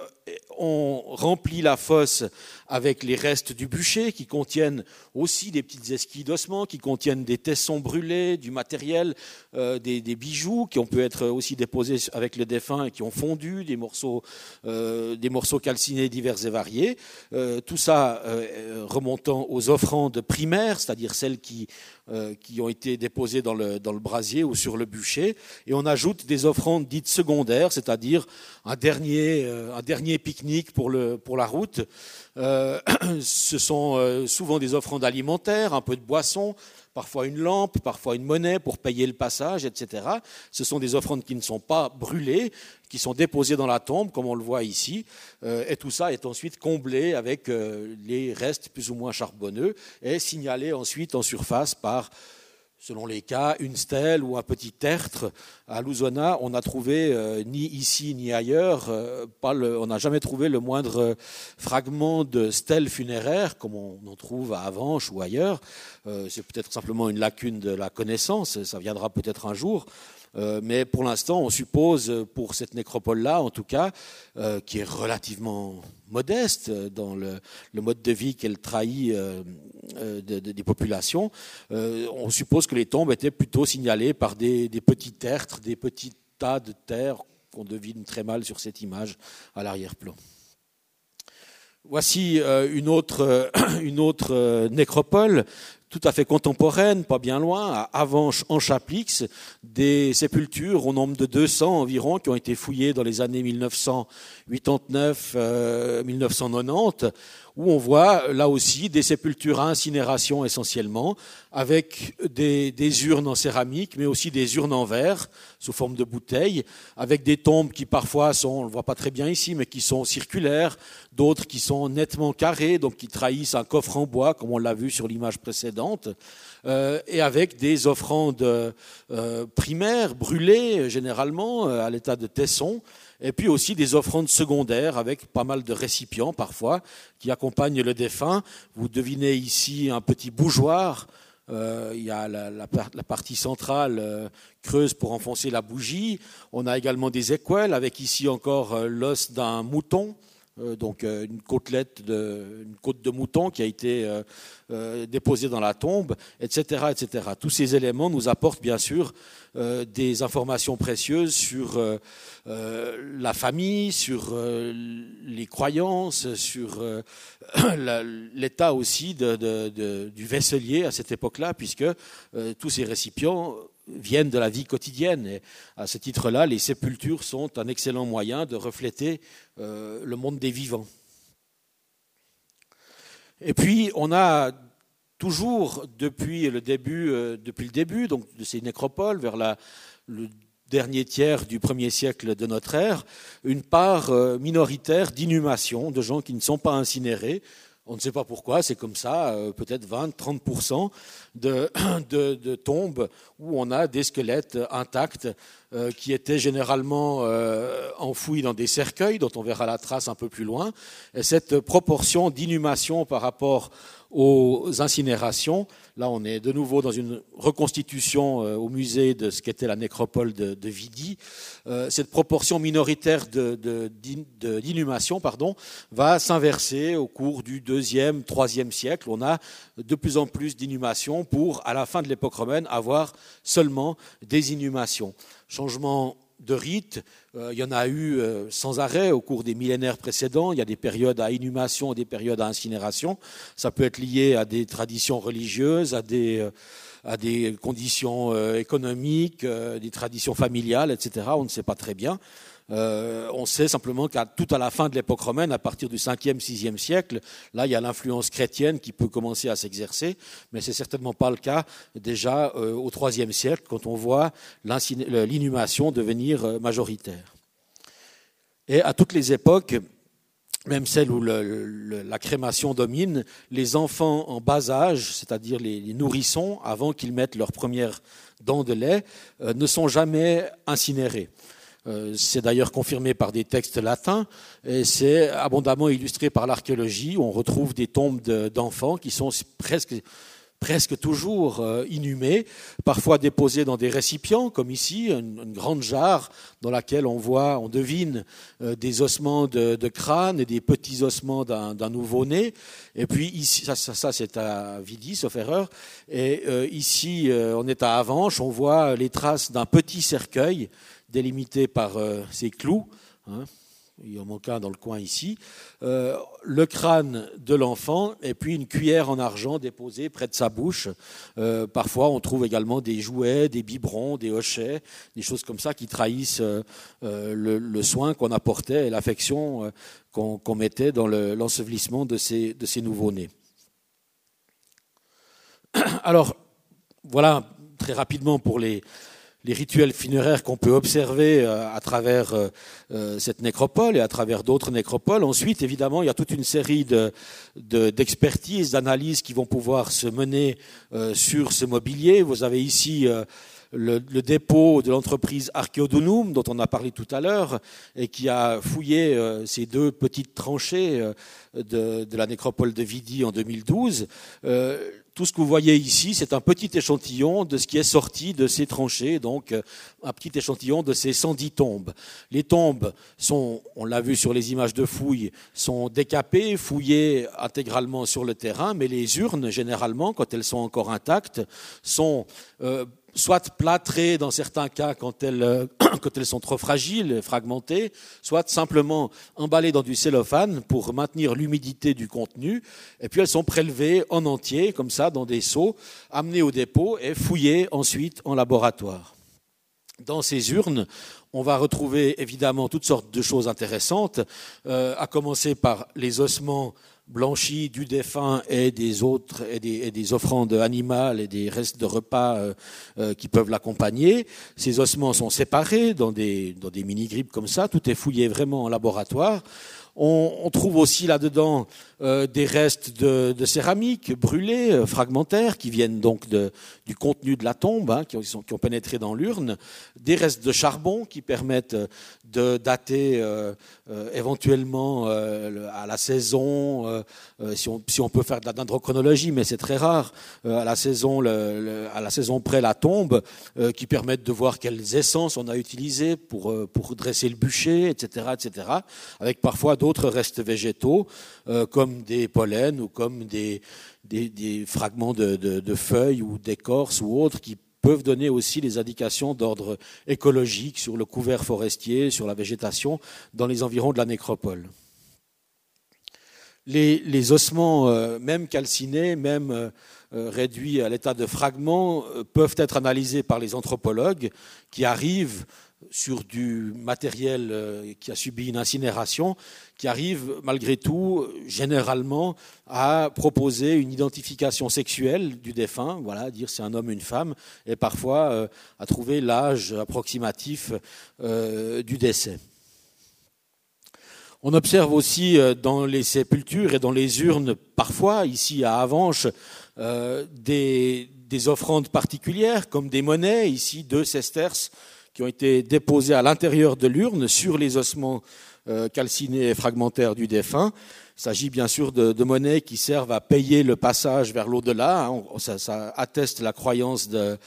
on remplit la fosse avec les restes du bûcher qui contiennent aussi des petites esquilles d'ossements, qui contiennent des tessons brûlés, du matériel, euh, des, bijoux qui ont pu être aussi déposés avec le défunt et qui ont fondu, des morceaux, euh, des morceaux calcinés divers et variés. Euh, tout ça remontant aux offrandes primaires, c'est-à-dire celles qui, qui ont été déposées dans le, dans le brasier ou sur le bûcher. Et on ajoute des offrandes dites secondaires, c'est-à-dire un dernier, un dernier pique-nique pour, pour la route. Euh, (clears throat) ce sont euh, souvent des offrandes alimentaires, un peu de boisson, parfois une lampe, parfois une monnaie pour payer le passage, etc. Ce sont des offrandes qui ne sont pas brûlées, qui sont déposées dans la tombe, comme on le voit ici, euh, et tout ça est ensuite comblé avec les restes plus ou moins charbonneux et signalé ensuite en surface par selon les cas, une stèle ou un petit tertre. À Louzona, on n'a trouvé euh, ni ici ni ailleurs, euh, on n'a jamais trouvé le moindre fragment de stèle funéraire, comme on en trouve à Avanches ou ailleurs. Euh, c'est peut-être simplement une lacune de la connaissance, ça viendra peut-être un jour. Euh, mais pour l'instant, on suppose, pour cette nécropole-là, en tout cas, euh, qui est relativement modeste dans le, mode de vie qu'elle trahit euh, des populations, on suppose que les tombes étaient plutôt signalées par des, petits tertres, des petits tas de terre qu'on devine très mal sur cette image à l'arrière-plan. Voici une autre (clears throat) nécropole tout à fait contemporaine, pas bien loin, à Avanches en Chaplix, des sépultures au nombre de 200 environ qui ont été fouillées dans les années 1989-1990 où on voit là aussi des sépultures à incinération essentiellement, avec des, urnes en céramique, mais aussi des urnes en verre sous forme de bouteilles, avec des tombes qui parfois sont, on ne le voit pas très bien ici, mais qui sont circulaires, d'autres qui sont nettement carrées, donc qui trahissent un coffre en bois, comme on l'a vu sur l'image précédente, euh, et avec des offrandes euh, primaires brûlées généralement euh, à l'état de tesson et puis aussi des offrandes secondaires avec pas mal de récipients parfois qui accompagnent le défunt. Vous devinez ici un petit bougeoir. Euh, il y a la, partie centrale euh, creuse pour enfoncer la bougie. On a également des équelles avec ici encore euh, l'os d'un mouton. Donc une côtelette de, une côte de mouton qui a été déposée dans la tombe, etc., etc. Tous ces éléments nous apportent bien sûr des informations précieuses sur euh, la famille, sur euh, les croyances, sur euh, (clears throat) l'état aussi du vaisselier à cette époque-là, puisque tous ces récipients viennent de la vie quotidienne. Et à ce titre-là, les sépultures sont un excellent moyen de refléter le monde des vivants. Et puis, on a toujours depuis le début, donc, de ces nécropoles, vers le dernier tiers du premier siècle de notre ère, une part euh, minoritaire d'inhumation de gens qui ne sont pas incinérés. On ne sait pas pourquoi, c'est comme ça, euh, peut-être 20-30% (coughs) de, tombes où on a des squelettes intacts euh, qui étaient généralement enfouis dans des cercueils, dont on verra la trace un peu plus loin. Et cette proportion d'inhumation par rapport aux incinérations. Là, on est de nouveau dans une reconstitution euh, au musée de ce qu'était la nécropole de, Vidi. Euh, cette proportion minoritaire d'inhumation pardon, va s'inverser au cours du deuxième, troisième siècle. On a de plus en plus d'inhumations pour, à la fin de l'époque romaine, avoir seulement des inhumations. Changement de rites. Euh, il y en a eu euh, sans arrêt au cours des millénaires précédents. Il y a des périodes à inhumation et des périodes à incinération. Ça peut être lié à des traditions religieuses, à des, euh, à des conditions économiques, des traditions familiales, etc. On ne sait pas très bien. Euh, on sait simplement qu'à tout à la fin de l'époque romaine, à partir du 5e, 6e siècle, là, il y a l'influence chrétienne qui peut commencer à s'exercer, mais c'est certainement pas le cas déjà euh, au 3e siècle, quand on voit l'inhumation devenir euh, majoritaire. Et à toutes les époques, même celles où la crémation domine, les enfants en bas âge, c'est-à-dire les, nourrissons, avant qu'ils mettent leur première dent de lait, ne sont jamais incinérés. Euh, c'est d'ailleurs confirmé par des textes latins et c'est abondamment illustré par l'archéologie. On retrouve des tombes d'enfants qui sont presque, toujours euh, inhumés, parfois déposés dans des récipients, comme ici, une, grande jarre dans laquelle on voit, on devine euh, des ossements de, crâne et des petits ossements d'un nouveau-né. Et puis ici, ça, c'est à Vidi, sauf erreur. Et ici, on est à Avanches, on voit les traces d'un petit cercueil délimité par euh, ces clous. Hein, il en manque un dans le coin ici, euh, le crâne de l'enfant et puis une cuillère en argent déposée près de sa bouche. Euh, parfois, on trouve également des jouets, des biberons, des hochets, des choses comme ça qui trahissent le, soin qu'on apportait et l'affection qu'on mettait dans l'ensevelissement de ces, de ces nouveaux-nés. (clears throat) Alors, voilà très rapidement pour les, les rituels funéraires qu'on peut observer euh, à travers euh, euh, cette nécropole et à travers d'autres nécropoles. Ensuite, évidemment, il y a toute une série d'expertises, de, d'analyses qui vont pouvoir se mener sur ce mobilier. Vous avez ici le, dépôt de l'entreprise Archeodunum, dont on a parlé tout à l'heure, et qui a fouillé ces deux petites tranchées de, la nécropole de Vidi en 2012 tout ce que vous voyez ici, c'est un petit échantillon de ce qui est sorti de ces tranchées, donc euh, un petit échantillon de ces 110 tombes. Les tombes sont, on l'a vu sur les images de fouilles, sont décapées, fouillées intégralement sur le terrain, mais les urnes, généralement, quand elles sont encore intactes, sont euh, soit plâtrées dans certains cas quand elles, (clears throat) quand elles sont trop fragiles, fragmentées, soit simplement emballées dans du cellophane pour maintenir l'humidité du contenu. Et puis elles sont prélevées en entier, comme ça, dans des seaux, amenées au dépôt et fouillées ensuite en laboratoire. Dans ces urnes, on va retrouver évidemment toutes sortes de choses intéressantes, euh, à commencer par les ossements blanchis du défunt et des autres et des, offrandes animales et des restes de repas euh, euh, qui peuvent l'accompagner. Ces ossements sont séparés dans des, dans des mini-grippes comme ça. Tout est fouillé vraiment en laboratoire. On, trouve aussi là-dedans euh, des restes de, céramique brûlés, euh, fragmentaires, qui viennent donc du contenu de la tombe, hein, qui, ont, pénétré dans l'urne, des restes de charbon qui permettent de dater euh, éventuellement à la saison, si on, peut faire de la dendrochronologie, mais c'est très rare, à la saison, à la saison près la tombe, qui permettent de voir quelles essences on a utilisées pour, pour dresser le bûcher, etc., etc., avec parfois d'autres restes végétaux, euh, comme des pollens ou comme des, fragments de, feuilles ou d'écorce ou autres, qui peuvent donner aussi des indications d'ordre écologique sur le couvert forestier, sur la végétation dans les environs de la nécropole. Les, les ossements, euh, même calcinés, même euh, réduits à l'état de fragments, peuvent être analysés par les anthropologues qui arrivent sur du matériel euh, qui a subi une incinération, qui arrive malgré tout généralement à proposer une identification sexuelle du défunt, voilà, dire c'est un homme, une femme, et parfois euh, à trouver l'âge approximatif euh, du décès. On observe aussi dans les sépultures et dans les urnes, parfois ici à Avanches, des, des offrandes particulières, comme des monnaies, ici deux sesterces qui ont été déposés à l'intérieur de l'urne sur les ossements euh, calcinés et fragmentaires du défunt. Il s'agit bien sûr de, de, monnaies qui servent à payer le passage vers l'au-delà. Hein. Ça, ça, atteste la croyance d'un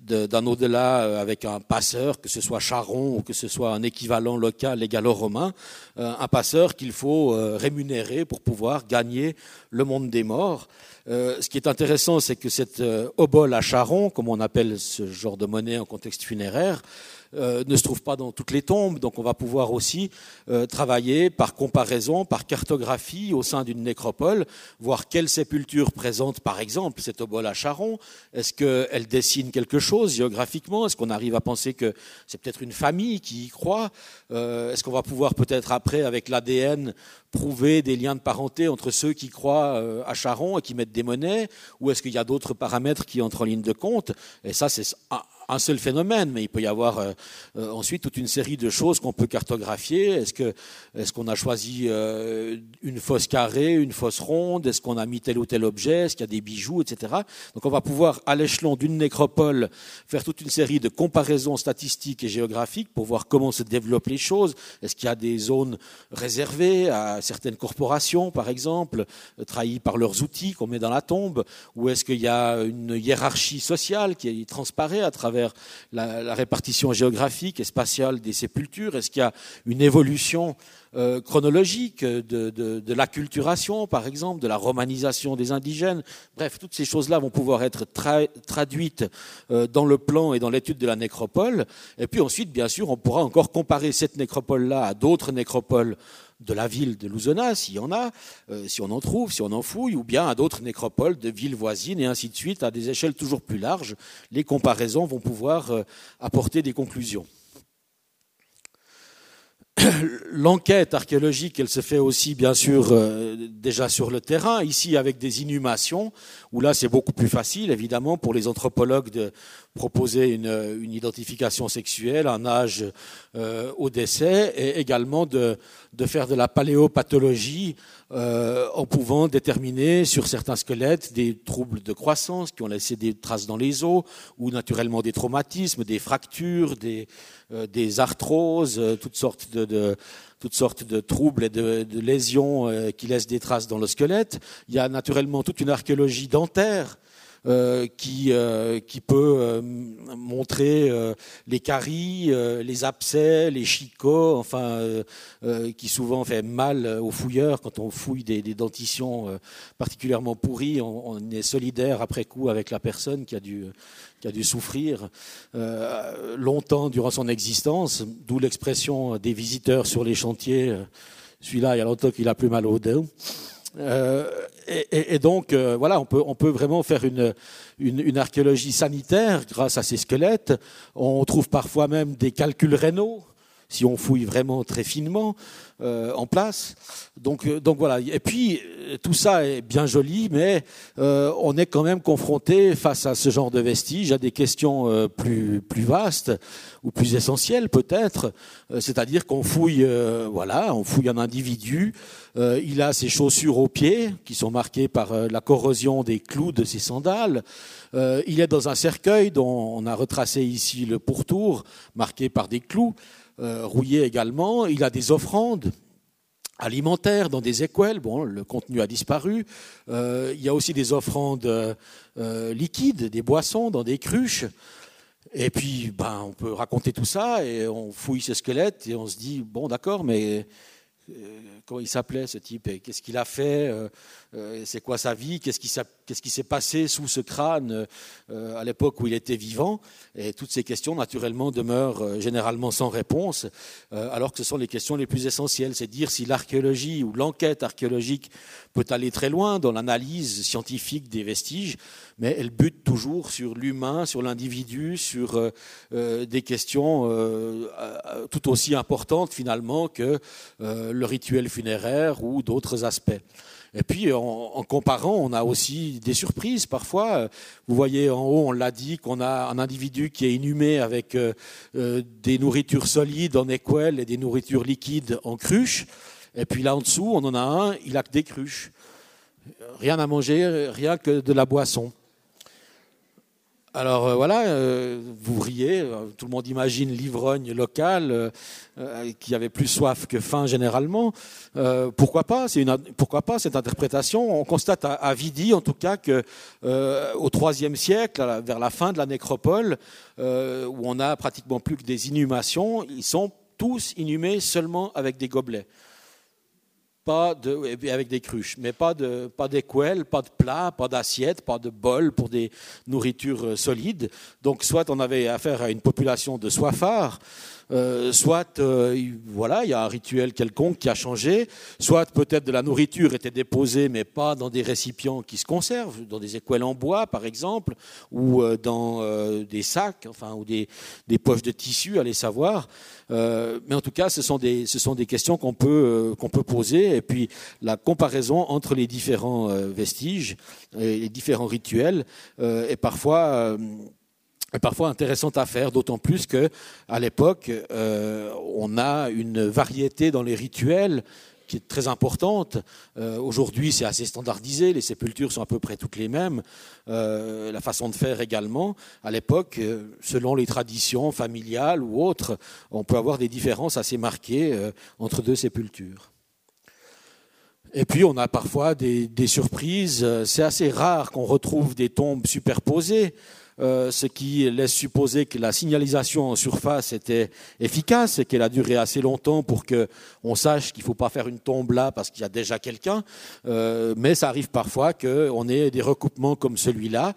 de, au-delà euh, avec un passeur, que ce soit charron ou que ce soit un équivalent local et gallo-romain, euh, un passeur qu'il faut rémunérer pour pouvoir gagner le monde des morts. Ce qui est intéressant, c'est que cette obole à charron, comme on appelle ce genre de monnaie en contexte funéraire, euh, ne se trouve pas dans toutes les tombes. Donc on va pouvoir aussi euh, travailler par comparaison, par cartographie au sein d'une nécropole, voir quelle sépulture présente par exemple cette obole à Charon. Est-ce qu'elle dessine quelque chose géographiquement? Est-ce qu'on arrive à penser que c'est peut-être une famille qui y croit? Euh, Est-ce qu'on va pouvoir peut-être après avec l'ADN prouver des liens de parenté entre ceux qui croient à Charon et qui mettent des monnaies Ou est-ce qu'il y a d'autres paramètres qui entrent en ligne de compte? Et ça, c'est un seul phénomène, mais il peut y avoir euh, euh, ensuite toute une série de choses qu'on peut cartographier. Est-ce qu'on a choisi euh, une fosse carrée, une fosse ronde? Est-ce qu'on a mis tel ou tel objet? Est-ce qu'il y a des bijoux, etc. Donc on va pouvoir à l'échelon d'une nécropole faire toute une série de comparaisons statistiques et géographiques pour voir comment se développent les choses. Est-ce qu'il y a des zones réservées à certaines corporations, par exemple, trahies par leurs outils qu'on met dans la tombe, ou est-ce qu'il y a une hiérarchie sociale qui transparaît à travers la, répartition géographique et spatiale des sépultures? Est-ce qu'il y a une évolution euh, chronologique de, l'acculturation, par exemple, de la romanisation des indigènes? Bref, toutes ces choses-là vont pouvoir être traduites euh, dans le plan et dans l'étude de la nécropole. Et puis ensuite, bien sûr, on pourra encore comparer cette nécropole-là à d'autres nécropoles de la ville de Louzona, s'il y en a, euh, si on en trouve, si on en fouille, ou bien à d'autres nécropoles de villes voisines, et ainsi de suite, à des échelles toujours plus larges. Les comparaisons vont pouvoir euh, apporter des conclusions. (coughs) L'enquête archéologique, elle se fait aussi bien sûr euh, déjà sur le terrain, ici avec des inhumations, où là c'est beaucoup plus facile évidemment pour les anthropologues de proposer une, identification sexuelle, un âge euh, au décès, et également de, faire de la paléopathologie euh, en pouvant déterminer sur certains squelettes des troubles de croissance qui ont laissé des traces dans les os, ou naturellement des traumatismes, des fractures, des, euh, arthroses, euh, toutes sortes de, toutes sortes de troubles et de, de, lésions euh, qui laissent des traces dans le squelette. Il y a naturellement toute une archéologie dentaire euh, qui, euh, qui peut euh, montrer les caries, les abcès, les chicots, enfin, qui souvent fait mal aux fouilleurs quand on fouille des, dentitions particulièrement pourries. On, est solidaire après coup avec la personne qui a dû, qui a dû souffrir longtemps durant son existence, d'où l'expression des visiteurs sur les chantiers. Celui-là, il y a longtemps qu'il a plus mal au dos. Euh, et, donc, euh, voilà, on peut, vraiment faire une, archéologie sanitaire grâce à ces squelettes. On trouve parfois même des calculs rénaux, si on fouille vraiment très finement. Euh, en place. Donc, euh, donc voilà. Et puis euh, tout ça est bien joli, mais on est quand même confronté face à ce genre de vestiges à des questions plus plus vastes ou plus essentielles peut-être. C'est-à-dire qu'on fouille, voilà, on fouille un individu. il a ses chaussures aux pieds qui sont marquées par la corrosion des clous de ses sandales. il est dans un cercueil dont on a retracé ici le pourtour, marqué par des clous. Euh, rouillé également. Il a des offrandes alimentaires dans des écuelles. Bon, le contenu a disparu. Euh, il y a aussi des offrandes euh, liquides, des boissons dans des cruches. Et puis, ben, on peut raconter tout ça et on fouille ce squelette et on se dit bon, d'accord, mais comment il s'appelait ce type et qu'est-ce qu'il a fait c'est quoi sa vie, qu'est-ce qui s'est passé sous ce crâne euh, à l'époque où il était vivant? Et toutes ces questions, naturellement, demeurent euh, généralement sans réponse, alors que ce sont les questions les plus essentielles. C'est dire si l'archéologie ou l'enquête archéologique peut aller très loin dans l'analyse scientifique des vestiges, mais elle bute toujours sur l'humain, sur l'individu, sur des questions tout aussi importantes finalement que le rituel funéraire ou d'autres aspects. Et puis, en, comparant, on a aussi des surprises parfois. Vous voyez en haut, on l'a dit, qu'on a un individu qui est inhumé avec euh, euh, des nourritures solides en équelle et des nourritures liquides en cruche. Et puis là en dessous, on en a un, il a que des cruches. Rien à manger, rien que de la boisson. Alors euh, voilà, euh, vous riez, euh, tout le monde imagine l'ivrogne local qui avait plus soif que faim généralement. pourquoi pas? Une, Pourquoi pas cette interprétation? On constate à, Vidi, en tout cas, que au IIIe siècle, vers la fin de la nécropole, où on a pratiquement plus que des inhumations, ils sont tous inhumés seulement avec des gobelets pas de, avec des cruches, mais pas de, pas d'écuelles, pas de plats, pas d'assiettes, pas de bols pour des nourritures euh, solides. Donc, soit on avait affaire à une population de soifards, euh, soit euh, voilà, il y a un rituel quelconque qui a changé, soit peut-être de la nourriture était déposée mais pas dans des récipients qui se conservent, dans des écuelles en bois par exemple, ou euh, dans des sacs, enfin ou des, poches de tissu, allez savoir. mais en tout cas, ce sont des, ce sont des questions qu'on peut, qu'on peut poser et puis la comparaison entre les différents vestiges et les différents rituels est parfois parfois intéressante à faire, d'autant plus que à l'époque, euh, on a une variété dans les rituels qui est très importante. Euh, aujourd'hui, c'est assez standardisé, les sépultures sont à peu près toutes les mêmes, euh, la façon de faire également. À l'époque, selon les traditions familiales ou autres, on peut avoir des différences assez marquées entre deux sépultures. Et puis on a parfois des surprises. C'est assez rare qu'on retrouve des tombes superposées. Euh, ce qui laisse supposer que la signalisation en surface était efficace et qu'elle a duré assez longtemps pour qu'on sache qu'il ne faut pas faire une tombe là parce qu'il y a déjà quelqu'un. Euh, mais ça arrive parfois qu'on ait des recoupements comme celui-là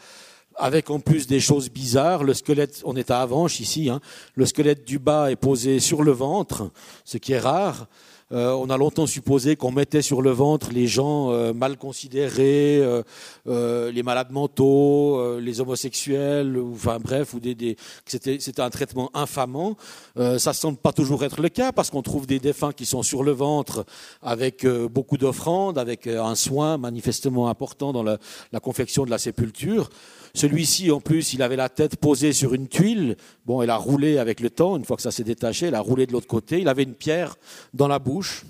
avec en plus des choses bizarres. Le squelette, on est à Avanche ici, hein, le squelette du bas est posé sur le ventre, ce qui est rare. Euh, on a longtemps supposé qu'on mettait sur le ventre les gens euh, mal considérés, euh, les malades mentaux, les homosexuels, enfin bref, ou des c'était un traitement infamant. ça semble pas toujours être le cas parce qu'on trouve des défunts qui sont sur le ventre avec beaucoup d'offrandes, avec un soin manifestement important dans la, la confection de la sépulture. Celui-ci, en plus, il avait la tête posée sur une tuile. Bon, elle a roulé avec le temps. Une fois que ça s'est détaché, elle a roulé de l'autre côté. Il avait une pierre dans la bouche.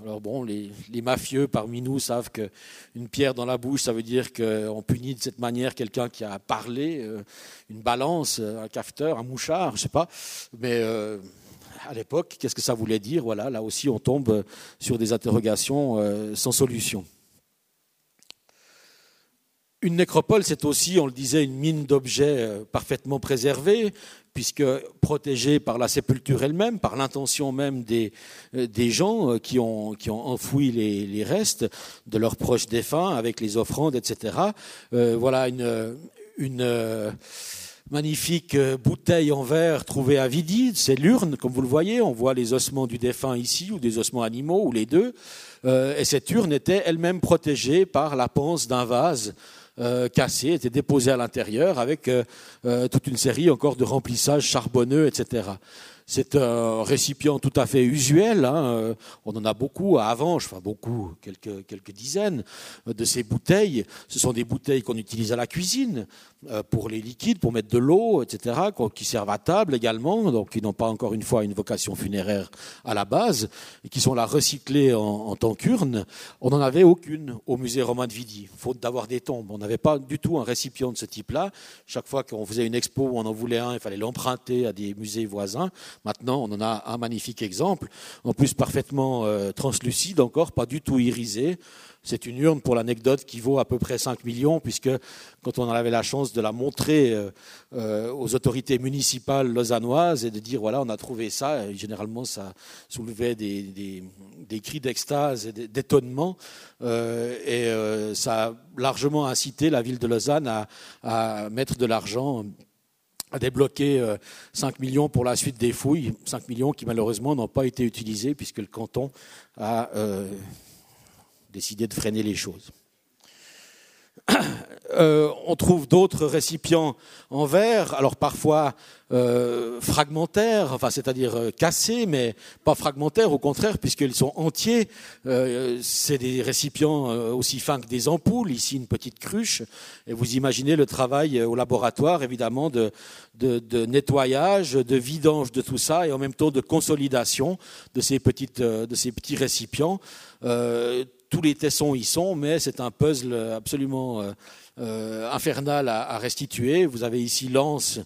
Alors bon, les, mafieux parmi nous savent qu'une pierre dans la bouche, ça veut dire qu'on punit de cette manière quelqu'un qui a parlé, euh, une balance, un cafeteur, un mouchard, je sais pas. Mais euh, à l'époque, qu'est-ce que ça voulait dire? Voilà, là aussi, on tombe sur des interrogations euh, sans solution. Une nécropole, c'est aussi, on le disait, une mine d'objets parfaitement préservés, puisque protégés par la sépulture elle-même, par l'intention même des, des gens qui ont, qui ont enfoui les, les, restes de leurs proches défunts avec les offrandes, etc. voilà une, une magnifique euh, bouteille en verre trouvée à Vidi, c'est l'urne, comme vous le voyez, on voit les ossements du défunt ici, ou des ossements animaux, ou les deux, euh, et cette urne était elle-même protégée par la panse d'un vase euh, cassé, était déposée à l'intérieur avec toute une série encore de remplissages charbonneux, etc. C'est un récipient tout à fait usuel. Hein. On en a beaucoup à Avange, enfin beaucoup, quelques, quelques dizaines de ces bouteilles. Ce sont des bouteilles qu'on utilise à la cuisine. Euh, pour les liquides, pour mettre de l'eau, etc., qui servent à table également, donc qui n'ont pas encore une fois une vocation funéraire à la base, et qui sont là recyclées en, tant qu'urne. On n'en avait aucune au musée romain de Vidi, faute d'avoir des tombes. On n'avait pas du tout un récipient de ce type-là. Chaque fois qu'on faisait une expo où on en voulait un, il fallait l'emprunter à des musées voisins. Maintenant, on en a un magnifique exemple, en plus parfaitement euh, translucide encore, pas du tout irisé. C'est une urne, pour l'anecdote, qui vaut à peu près 5 millions, puisque quand on avait la chance de la montrer euh, euh, aux autorités municipales lausannoises et de dire, voilà, on a trouvé ça, généralement ça soulevait des, cris d'extase et d'étonnement, euh, et ça a largement incité la ville de Lausanne à, à mettre de l'argent à débloquer 5 millions pour la suite des fouilles, 5 millions qui malheureusement n'ont pas été utilisés puisque le canton a décidé de freiner les choses. (clears throat) Euh, on trouve d'autres récipients en verre, alors parfois euh, fragmentaires, c'est-à-dire euh, cassés, mais pas fragmentaires, au contraire, puisqu'ils sont entiers. c'est des récipients aussi fins que des ampoules. Ici, une petite cruche. Et vous imaginez le travail au laboratoire, évidemment, de, de, nettoyage, de vidange de tout ça, et en même temps de consolidation de ces petites, de ces petits récipients tous les tessons y sont, mais c'est un puzzle absolument euh, euh, infernal à, restituer. Vous avez ici l'anse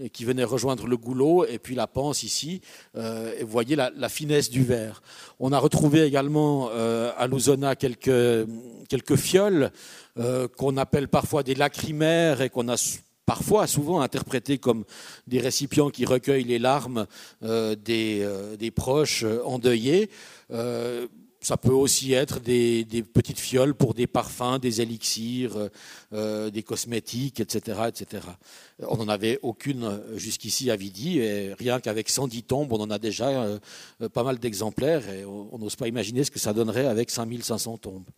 euh, qui venait rejoindre le goulot, et puis la panse ici, et vous voyez la, finesse du verre. On a retrouvé également à Luzona quelques, fioles qu'on appelle parfois des lacrymères et qu'on a parfois, souvent interprétés comme des récipients qui recueillent les larmes des, proches endeuillés. Ça peut aussi être des, petites fioles pour des parfums, des élixirs, euh, euh, des cosmétiques, etc., etc. On n'en avait aucune jusqu'ici à Vidi, et rien qu'avec 110 tombes, on en a déjà euh, pas mal d'exemplaires, et on n'ose pas imaginer ce que ça donnerait avec 5500 tombes.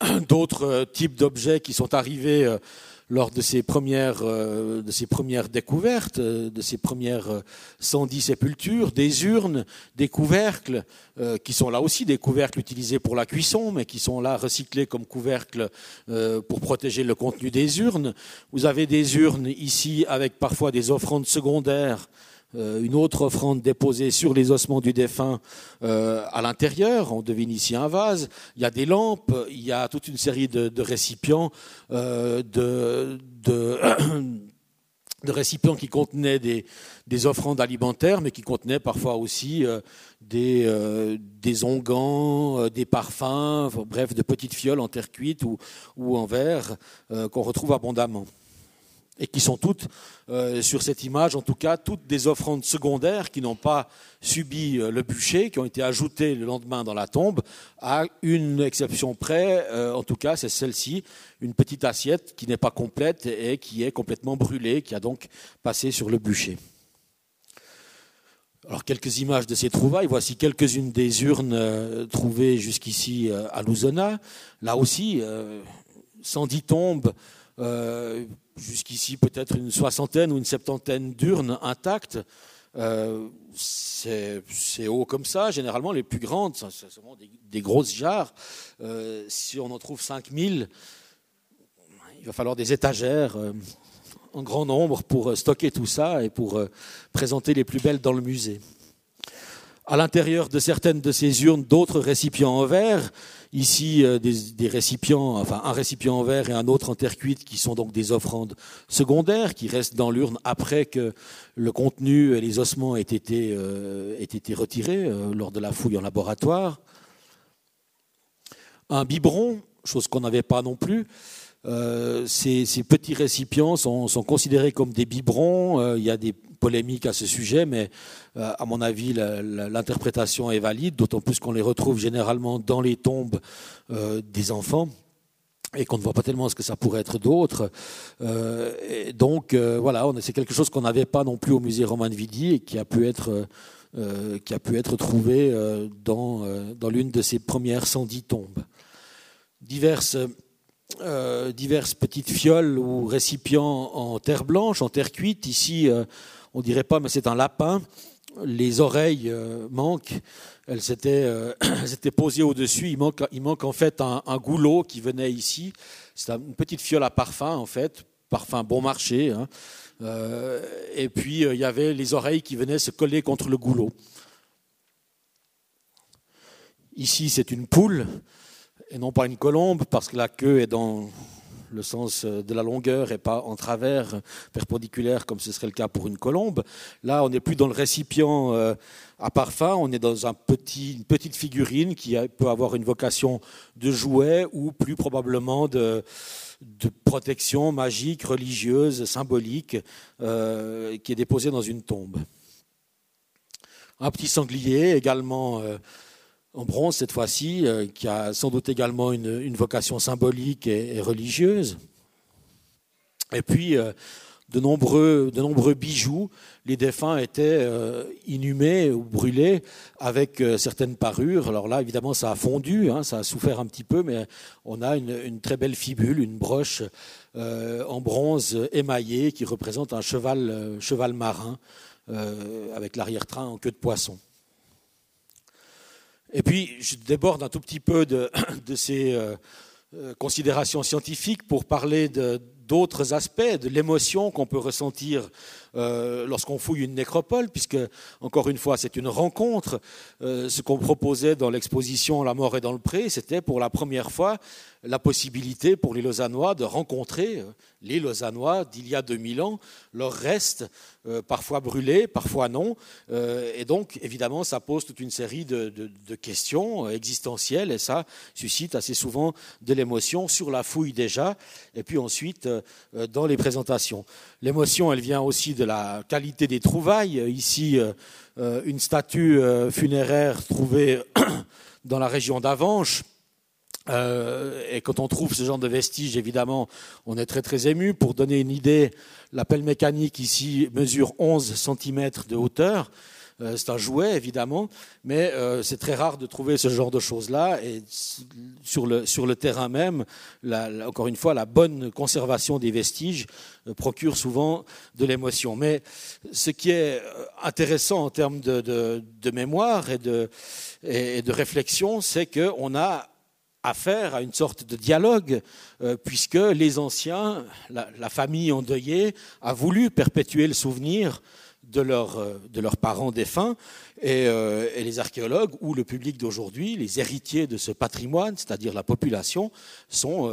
(clears throat) D'autres types d'objets qui sont arrivés lors de ces premières, euh, découvertes, euh, de ces premières 110 euh, sépultures, des urnes, des couvercles, qui sont là aussi des couvercles utilisés pour la cuisson, mais qui sont là recyclés comme couvercles pour protéger le contenu des urnes. Vous avez des urnes ici avec parfois des offrandes secondaires euh, une autre offrande déposée sur les ossements du défunt euh, à l'intérieur. On devine ici un vase. Il y a des lampes, il y a toute une série de, récipients, euh, (coughs) de, récipients qui contenaient des, des, offrandes alimentaires, mais qui contenaient parfois aussi des, des onguents, des parfums, bref, de petites fioles en terre cuite ou en verre qu'on retrouve abondamment et qui sont toutes, euh, sur cette image en tout cas, toutes des offrandes secondaires qui n'ont pas subi euh, le bûcher, qui ont été ajoutées le lendemain dans la tombe, à une exception près, euh, en tout cas c'est celle-ci, une petite assiette qui n'est pas complète et qui est complètement brûlée, qui a donc passé sur le bûcher. Alors quelques images de ces trouvailles, voici quelques-unes des urnes trouvées jusqu'ici à Luzona. Là aussi, 110 tombes jusqu'ici peut-être une soixantaine ou une septantaine d'urnes intactes. Euh, c'est haut comme ça. Généralement, les plus grandes, c'est souvent des, grosses jarres. Euh, si on en trouve 5000, il va falloir des étagères euh, en grand nombre pour stocker tout ça et pour présenter les plus belles dans le musée. À l'intérieur de certaines de ces urnes, d'autres récipients en verre Ici, euh, des, récipients, enfin un récipient en verre et un autre en terre cuite, qui sont donc des offrandes secondaires, qui restent dans l'urne après que le contenu et les ossements aient été, euh, été retirés euh, lors de la fouille en laboratoire. Un biberon, chose qu'on n'avait pas non plus. ces, petits récipients sont, considérés comme des biberons. il y a des polémiques à ce sujet, mais à mon avis, l'interprétation est valide, d'autant plus qu'on les retrouve généralement dans les tombes des enfants et qu'on ne voit pas tellement ce que ça pourrait être d'autre. Euh, donc euh, voilà, c'est quelque chose qu'on n'avait pas non plus au musée Romain de Vidi et qui a pu être, euh, qui a pu être trouvé dans, dans l'une de ses premières 110 tombes. Diverses, diverses petites fioles ou récipients en terre blanche, en terre cuite. Ici, on dirait pas, mais c'est un lapin. Les oreilles manquent elle s'était, euh, (clears throat) posée au-dessus. Il manque, en fait un, goulot qui venait ici. C'est une petite fiole à parfum en fait, parfum bon marché. Hein. Euh, et puis euh, il y avait les oreilles qui venaient se coller contre le goulot. Ici c'est une poule et non pas une colombe parce que la queue est dans le sens de la longueur et pas en travers perpendiculaire comme ce serait le cas pour une colombe. Là, on n'est plus dans le récipient euh, à parfum, on est dans une petite figurine qui peut avoir une vocation de jouet ou plus probablement de, protection magique, religieuse, symbolique, euh, qui est déposée dans une tombe. Un petit sanglier également. Euh, en bronze cette fois-ci, euh, qui a sans doute également une, vocation symbolique et, religieuse. Et puis, euh, de, nombreux, bijoux. Les défunts étaient euh, inhumés ou brûlés avec certaines parures. Alors là, évidemment, ça a fondu, hein, ça a souffert un petit peu, mais on a une, très belle fibule, une broche en bronze émaillé qui représente un cheval marin avec l'arrière-train en queue de poisson. Et puis, je déborde un tout petit peu de, (clears throat) ces euh, euh, considérations scientifiques pour parler d'autres aspects, de l'émotion qu'on peut ressentir euh, lorsqu'on fouille une nécropole, puisque, encore une fois, c'est une rencontre. ce qu'on proposait dans l'exposition La mort est dans le pré, c'était pour la première fois la possibilité pour les Lausannois de rencontrer les Lausannois d'il y a 2000 ans, leurs restes, euh, parfois brûlés, parfois non. Euh, et donc, évidemment, ça pose toute une série de, questions euh, existentielles et ça suscite assez souvent de l'émotion sur la fouille déjà, et puis ensuite dans les présentations. L'émotion, elle vient aussi de la qualité des trouvailles. Ici, une statue funéraire trouvée (coughs) dans la région d'Avanches euh, et quand on trouve ce genre de vestiges, évidemment, on est très très ému. Pour donner une idée, la pelle mécanique ici mesure 11 cm de hauteur. Euh, c'est un jouet, évidemment, mais euh, c'est très rare de trouver ce genre de choses-là. Et sur le, sur le terrain même, encore une fois, la bonne conservation des vestiges procure souvent de l'émotion. Mais ce qui est intéressant en termes de, de, mémoire et de, et de réflexion, c'est qu'on a affaire à une sorte de dialogue, euh, puisque les anciens, la, famille endeuillée, a voulu perpétuer le souvenir de, euh, leurs parents défunts, et, euh, et, les archéologues ou le public d'aujourd'hui, les héritiers de ce patrimoine, c'est-à-dire la population, sont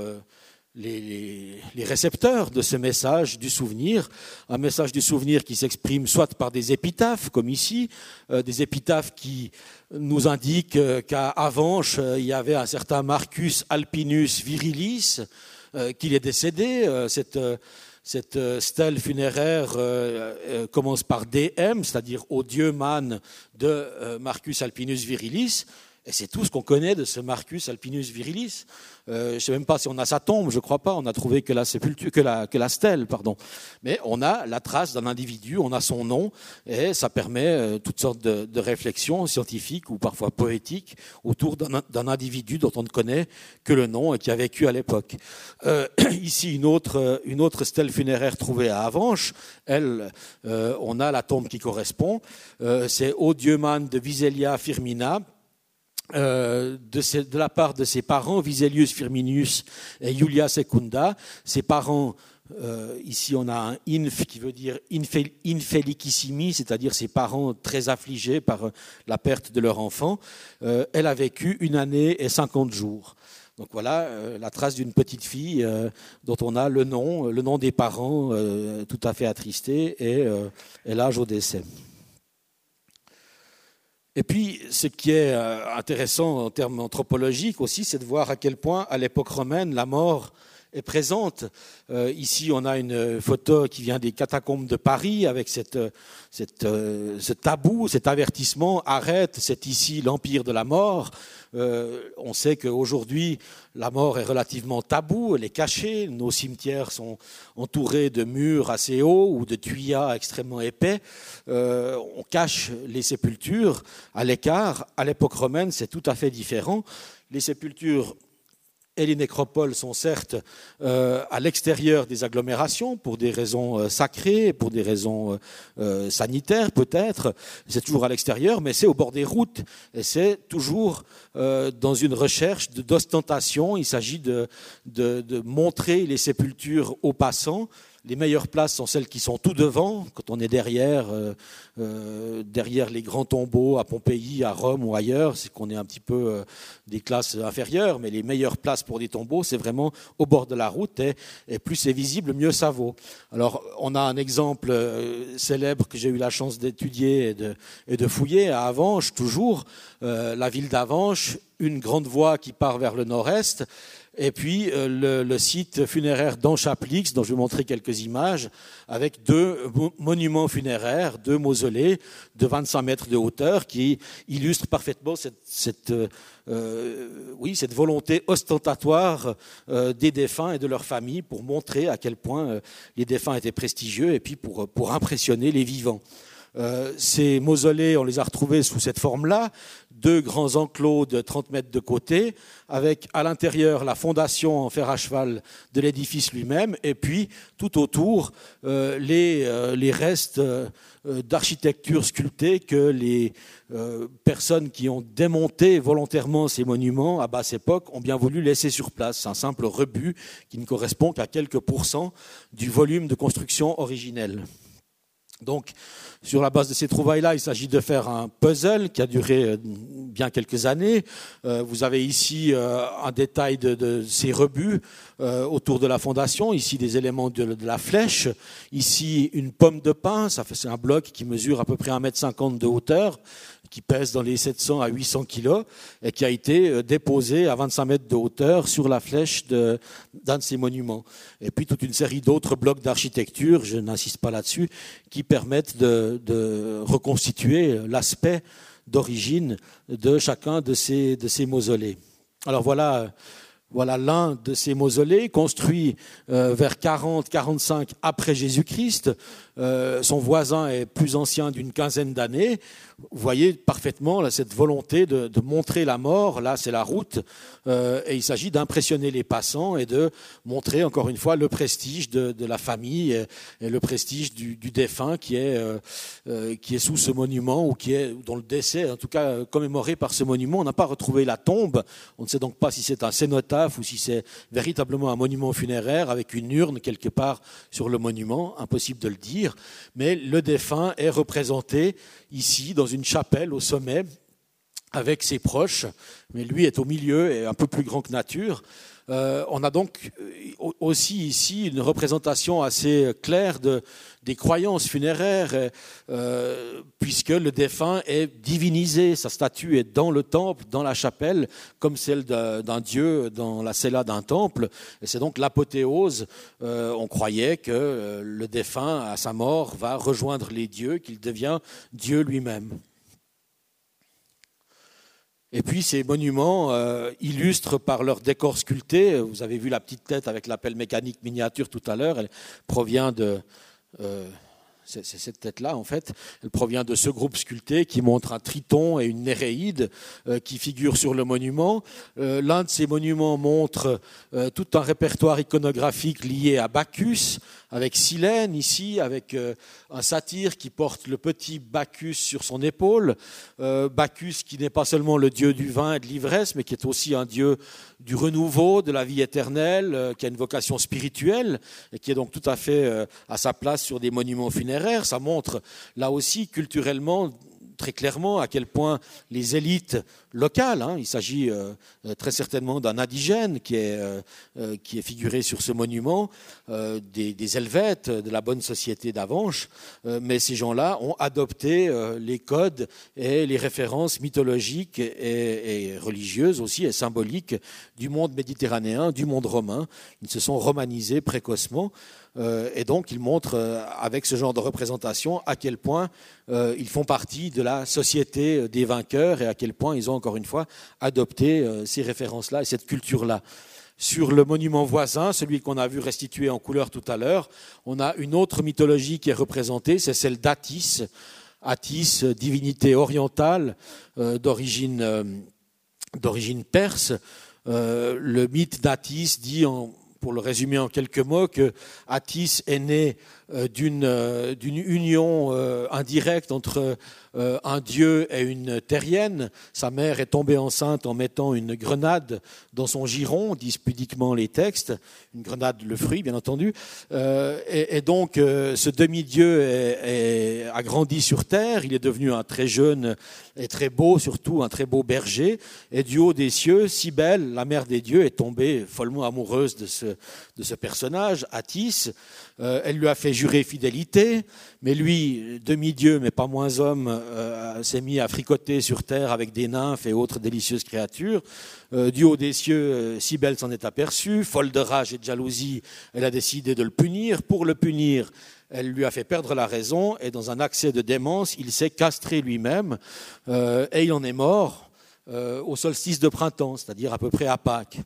les, récepteurs de ce message du souvenir, un message du souvenir qui s'exprime soit par des épitaphes, comme ici, euh, des épitaphes qui nous indiquent euh, qu'à Avanches, euh, il y avait un certain Marcus Alpinus Virilis, qu'il est décédé. cette, cette stèle funéraire commence par DM, c'est-à-dire au dieu man de Marcus Alpinus Virilis. Et c'est tout ce qu'on connaît de ce Marcus Alpinus Virilis. Euh, je ne sais même pas si on a sa tombe, je ne crois pas. On a trouvé que la, stèle, pardon. Mais on a la trace d'un individu, on a son nom, et ça permet euh, toutes sortes de, réflexions scientifiques ou parfois poétiques autour d'un individu dont on ne connaît que le nom et qui a vécu à l'époque. Euh, (clears throat) ici, une autre, stèle funéraire trouvée à Avanches. Elle, on a la tombe qui correspond. C'est Odieman de Viselia Firmina euh, de, la part de ses parents, Viselius Firminius et Julia Secunda. Ses parents, euh, ici on a un inf qui veut dire infelicissimi, c'est-à-dire ses parents très affligés par la perte de leur enfant. Euh, elle a vécu une année et 50 jours. Donc voilà la trace d'une petite fille dont on a le nom, le nom des parents tout à fait attristé et, et l'âge au décès. Et puis, ce qui est intéressant en termes anthropologiques aussi, c'est de voir à quel point, à l'époque romaine, la mort est présente. Euh, ici, on a une photo qui vient des catacombes de Paris avec cette, cette, euh, ce tabou, cet avertissement arrête, c'est ici l'empire de la mort. Euh, on sait qu'aujourd'hui, la mort est relativement tabou, elle est cachée. Nos cimetières sont entourés de murs assez hauts ou de tuyas extrêmement épais. on cache les sépultures à l'écart. À l'époque romaine, c'est tout à fait différent. Les sépultures et les nécropoles sont certes euh, à l'extérieur des agglomérations pour des raisons euh, sacrées, pour des raisons euh, sanitaires peut-être. C'est toujours à l'extérieur, mais c'est au bord des routes et c'est toujours dans une recherche d'ostentation. Il s'agit de, montrer les sépultures aux passants les meilleures places sont celles qui sont tout devant, quand on est derrière, euh, euh, derrière les grands tombeaux à Pompéi, à Rome ou ailleurs, c'est qu'on est un petit peu euh, des classes inférieures, mais les meilleures places pour des tombeaux, c'est vraiment au bord de la route, et, plus c'est visible, mieux ça vaut. Alors, on a un exemple célèbre que j'ai eu la chance d'étudier et de, fouiller à Avanches, toujours, la ville d'Avanches, une grande voie qui part vers le nord-est, et puis euh, le, site funéraire d'Anchaplix, dont je vais montrer quelques images, avec deux monuments funéraires, deux mausolées de 25 mètres de hauteur, qui illustrent parfaitement cette, euh, euh, volonté ostentatoire des défunts et de leurs familles pour montrer à quel point les défunts étaient prestigieux et puis pour impressionner les vivants. Ces mausolées, on les a retrouvés sous cette forme-là, deux grands enclos de 30 mètres de côté, avec à l'intérieur la fondation en fer à cheval de l'édifice lui-même, et puis tout autour euh, les, euh, les, restes euh, d'architecture sculptée que les personnes qui ont démonté volontairement ces monuments à basse époque ont bien voulu laisser sur place. Un simple rebut qui ne correspond qu'à quelques pourcents du volume de construction originel. Donc, sur la base de ces trouvailles-là, il s'agit de faire un puzzle qui a duré euh, bien quelques années. Euh, vous avez ici euh, un détail de, ces rebuts autour de la fondation. Ici, des éléments de, la flèche. Ici, une pomme de pin. Ça c'est un bloc qui mesure à peu près 1,50 m de hauteur qui pèse dans les 700 à 800 kilos et qui a été euh, déposé à 25 mètres de hauteur sur la flèche d'un de, ces monuments. Et puis toute une série d'autres blocs d'architecture, je n'insiste pas là-dessus, qui permettent de, reconstituer l'aspect d'origine de chacun de ces, de ces mausolées. Alors voilà voilà l'un de ces mausolées, construit euh, vers 40-45 après Jésus-Christ. Euh, son voisin est plus ancien d'une quinzaine d'années. Vous voyez parfaitement là, cette volonté de, montrer la mort. Là, c'est la route. Euh, et il s'agit d'impressionner les passants et de montrer encore une fois le prestige de, la famille et, le prestige du, défunt qui est, qui est sous ce monument ou qui est, dont le décès, en tout cas commémoré par ce monument. On n'a pas retrouvé la tombe. On ne sait donc pas si c'est un cénotaphe ou si c'est véritablement un monument funéraire avec une urne quelque part sur le monument, impossible de le dire. Mais le défunt est représenté ici dans une chapelle au sommet avec ses proches, mais lui est au milieu et un peu plus grand que nature. Euh, on a donc euh, aussi ici une représentation assez claire de, des croyances funéraires, euh, puisque le défunt est divinisé, sa statue est dans le temple, dans la chapelle, comme celle d'un dieu dans la cella d'un temple. C'est donc l'apothéose. on croyait que le défunt, à sa mort, va rejoindre les dieux, qu'il devient Dieu lui-même. Et puis ces monuments euh, illustrent par leur décor sculpté, vous avez vu la petite tête avec l'appel mécanique miniature tout à l'heure, elle provient de... Euh, c'est cette tête-là, en fait. Elle provient de ce groupe sculpté qui montre un triton et une néréide euh, qui figurent sur le monument. L'un de ces monuments montre tout un répertoire iconographique lié à Bacchus, avec Silène ici, avec euh, un satyre qui porte le petit Bacchus sur son épaule. Euh, Bacchus qui n'est pas seulement le dieu du vin et de l'ivresse, mais qui est aussi un dieu du renouveau, de la vie éternelle, euh, qui a une vocation spirituelle et qui est donc tout à fait à sa place sur des monuments Ça montre là aussi culturellement très clairement à quel point les élites locales, hein, il s'agit euh, très certainement d'un indigène qui est, qui est figuré sur ce monument, des, des, Helvètes, de la bonne société d'Avanches, mais ces gens-là ont adopté les codes et les références mythologiques et, religieuses aussi et symboliques du monde méditerranéen, du monde romain. Ils se sont romanisés précocement. Euh, et donc, ils montrent, euh, avec ce genre de représentation, à quel point euh, ils font partie de la société des vainqueurs et à quel point ils ont, encore une fois, adopté ces références-là et cette culture-là. Sur le monument voisin, celui qu'on a vu restitué en couleur tout à l'heure, on a une autre mythologie qui est représentée, c'est celle d'Atis. Atis, divinité orientale d'origine perse. le mythe d'Atis dit en, pour le résumer en quelques mots, que Attis est né d'une union euh, indirecte entre un dieu et une terrienne. Sa mère est tombée enceinte en mettant une grenade dans son giron, disent pudiquement les textes, une grenade, le fruit, bien entendu. Et, donc, ce demi-dieu a grandi sur terre. Il est devenu un très jeune et très beau, surtout un très beau berger. Et du haut des cieux, Cybèle, la mère des dieux, est tombée follement amoureuse de ce, de ce personnage, Attis. Euh, elle lui a fait jurer fidélité, mais lui, demi-dieu, mais pas moins homme, euh, s'est mis à fricoter sur terre avec des nymphes et autres délicieuses créatures. Euh, du haut des cieux, Cybèle s'en est aperçue, folle de rage et de jalousie, elle a décidé de le punir. Pour le punir, elle lui a fait perdre la raison, et dans un accès de démence, il s'est castré lui-même, et il en est mort au solstice de printemps, c'est-à-dire à peu près à Pâques.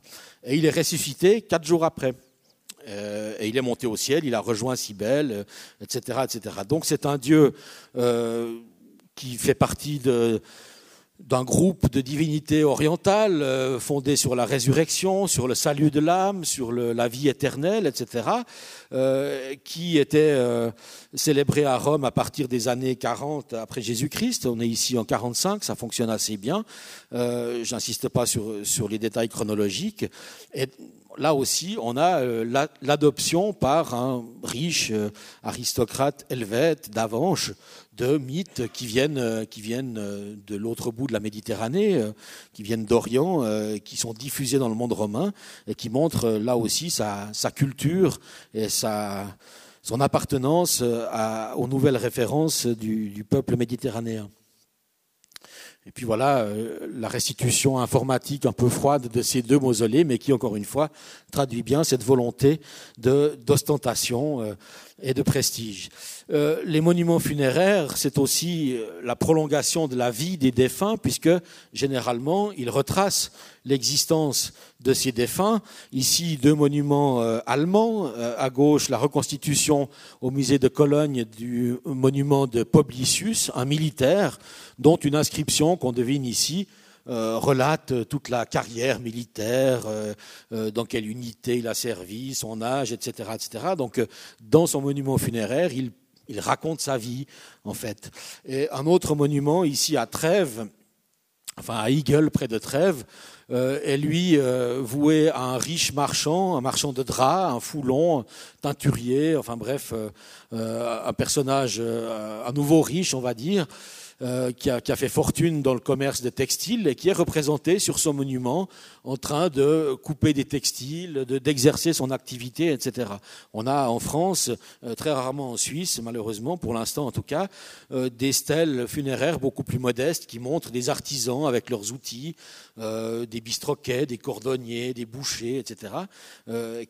Et il est ressuscité quatre jours après. Euh, et il est monté au ciel, il a rejoint Cybèle, etc., euh, etc. Donc c'est un dieu euh, qui fait partie d'un groupe de divinités orientales fondé sur la résurrection, sur le salut de l'âme, sur la vie éternelle, etc., qui était célébré à Rome à partir des années 40 après Jésus-Christ. On est ici en 45, ça fonctionne assez bien. J'insiste pas sur, sur les détails chronologiques. Et là aussi, on a euh, l'adoption par un riche euh, aristocrate helvète d'Avanches de mythes qui viennent, euh, de l'autre bout de la Méditerranée, qui viennent d'Orient, qui sont diffusés dans le monde romain et qui montrent là aussi sa, culture et son appartenance aux nouvelles références du peuple méditerranéen. Et puis voilà euh, la restitution informatique un peu froide de ces deux mausolées, mais qui, encore une fois, traduit bien cette volonté d'ostentation euh, et de prestige. Euh, les monuments funéraires, c'est aussi la prolongation de la vie des défunts, puisque généralement, ils retracent l'existence de ces défunts. Ici, deux monuments euh, allemands. à gauche, la reconstitution au musée de Cologne du monument de Publicius, un militaire, dont une inscription qu'on devine ici relate toute la carrière militaire, dans quelle unité il a servi, son âge, etc., etc. Donc, dans son monument funéraire, il il raconte sa vie, en fait. Et un autre monument, ici à Trèves, enfin à Eagle, près de Trèves, euh, est lui euh, voué à un riche marchand, un marchand de draps, un foulon, teinturier, enfin bref, euh, un personnage à nouveau riche, on va dire, euh, qui, a, fait fortune dans le commerce des textiles et qui est représenté sur son monument en train de couper des textiles, d'exercer son activité, etc. On a en France, euh, très rarement en Suisse, malheureusement, pour l'instant en tout cas, euh, des stèles funéraires beaucoup plus modestes qui montrent des artisans avec leurs outils, des bistroquets, des cordonniers, des bouchers, etc.,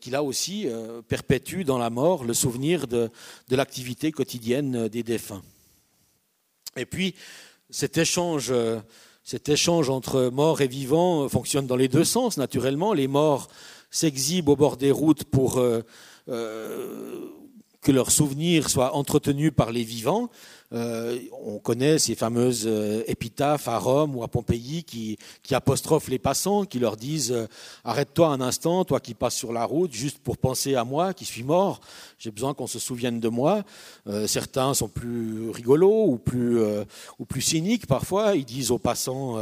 qui là aussi perpétuent dans la mort le souvenir de l'activité quotidienne des défunts. Et puis, cet échange, euh, cet échange entre morts et vivants fonctionne dans les deux sens, naturellement. Les morts s'exhibent au bord des routes pour euh, euh, que leurs souvenirs soient entretenus par les vivants. Euh, on connaît ces fameuses euh, épitaphes à Rome ou à Pompéi qui, apostrophent les passants, qui leur disent euh, Arrête-toi un instant, toi qui passes sur la route, juste pour penser à moi qui suis mort. J'ai besoin qu'on se souvienne de moi. certains sont plus rigolos ou plus, ou plus cyniques parfois. Ils disent aux passants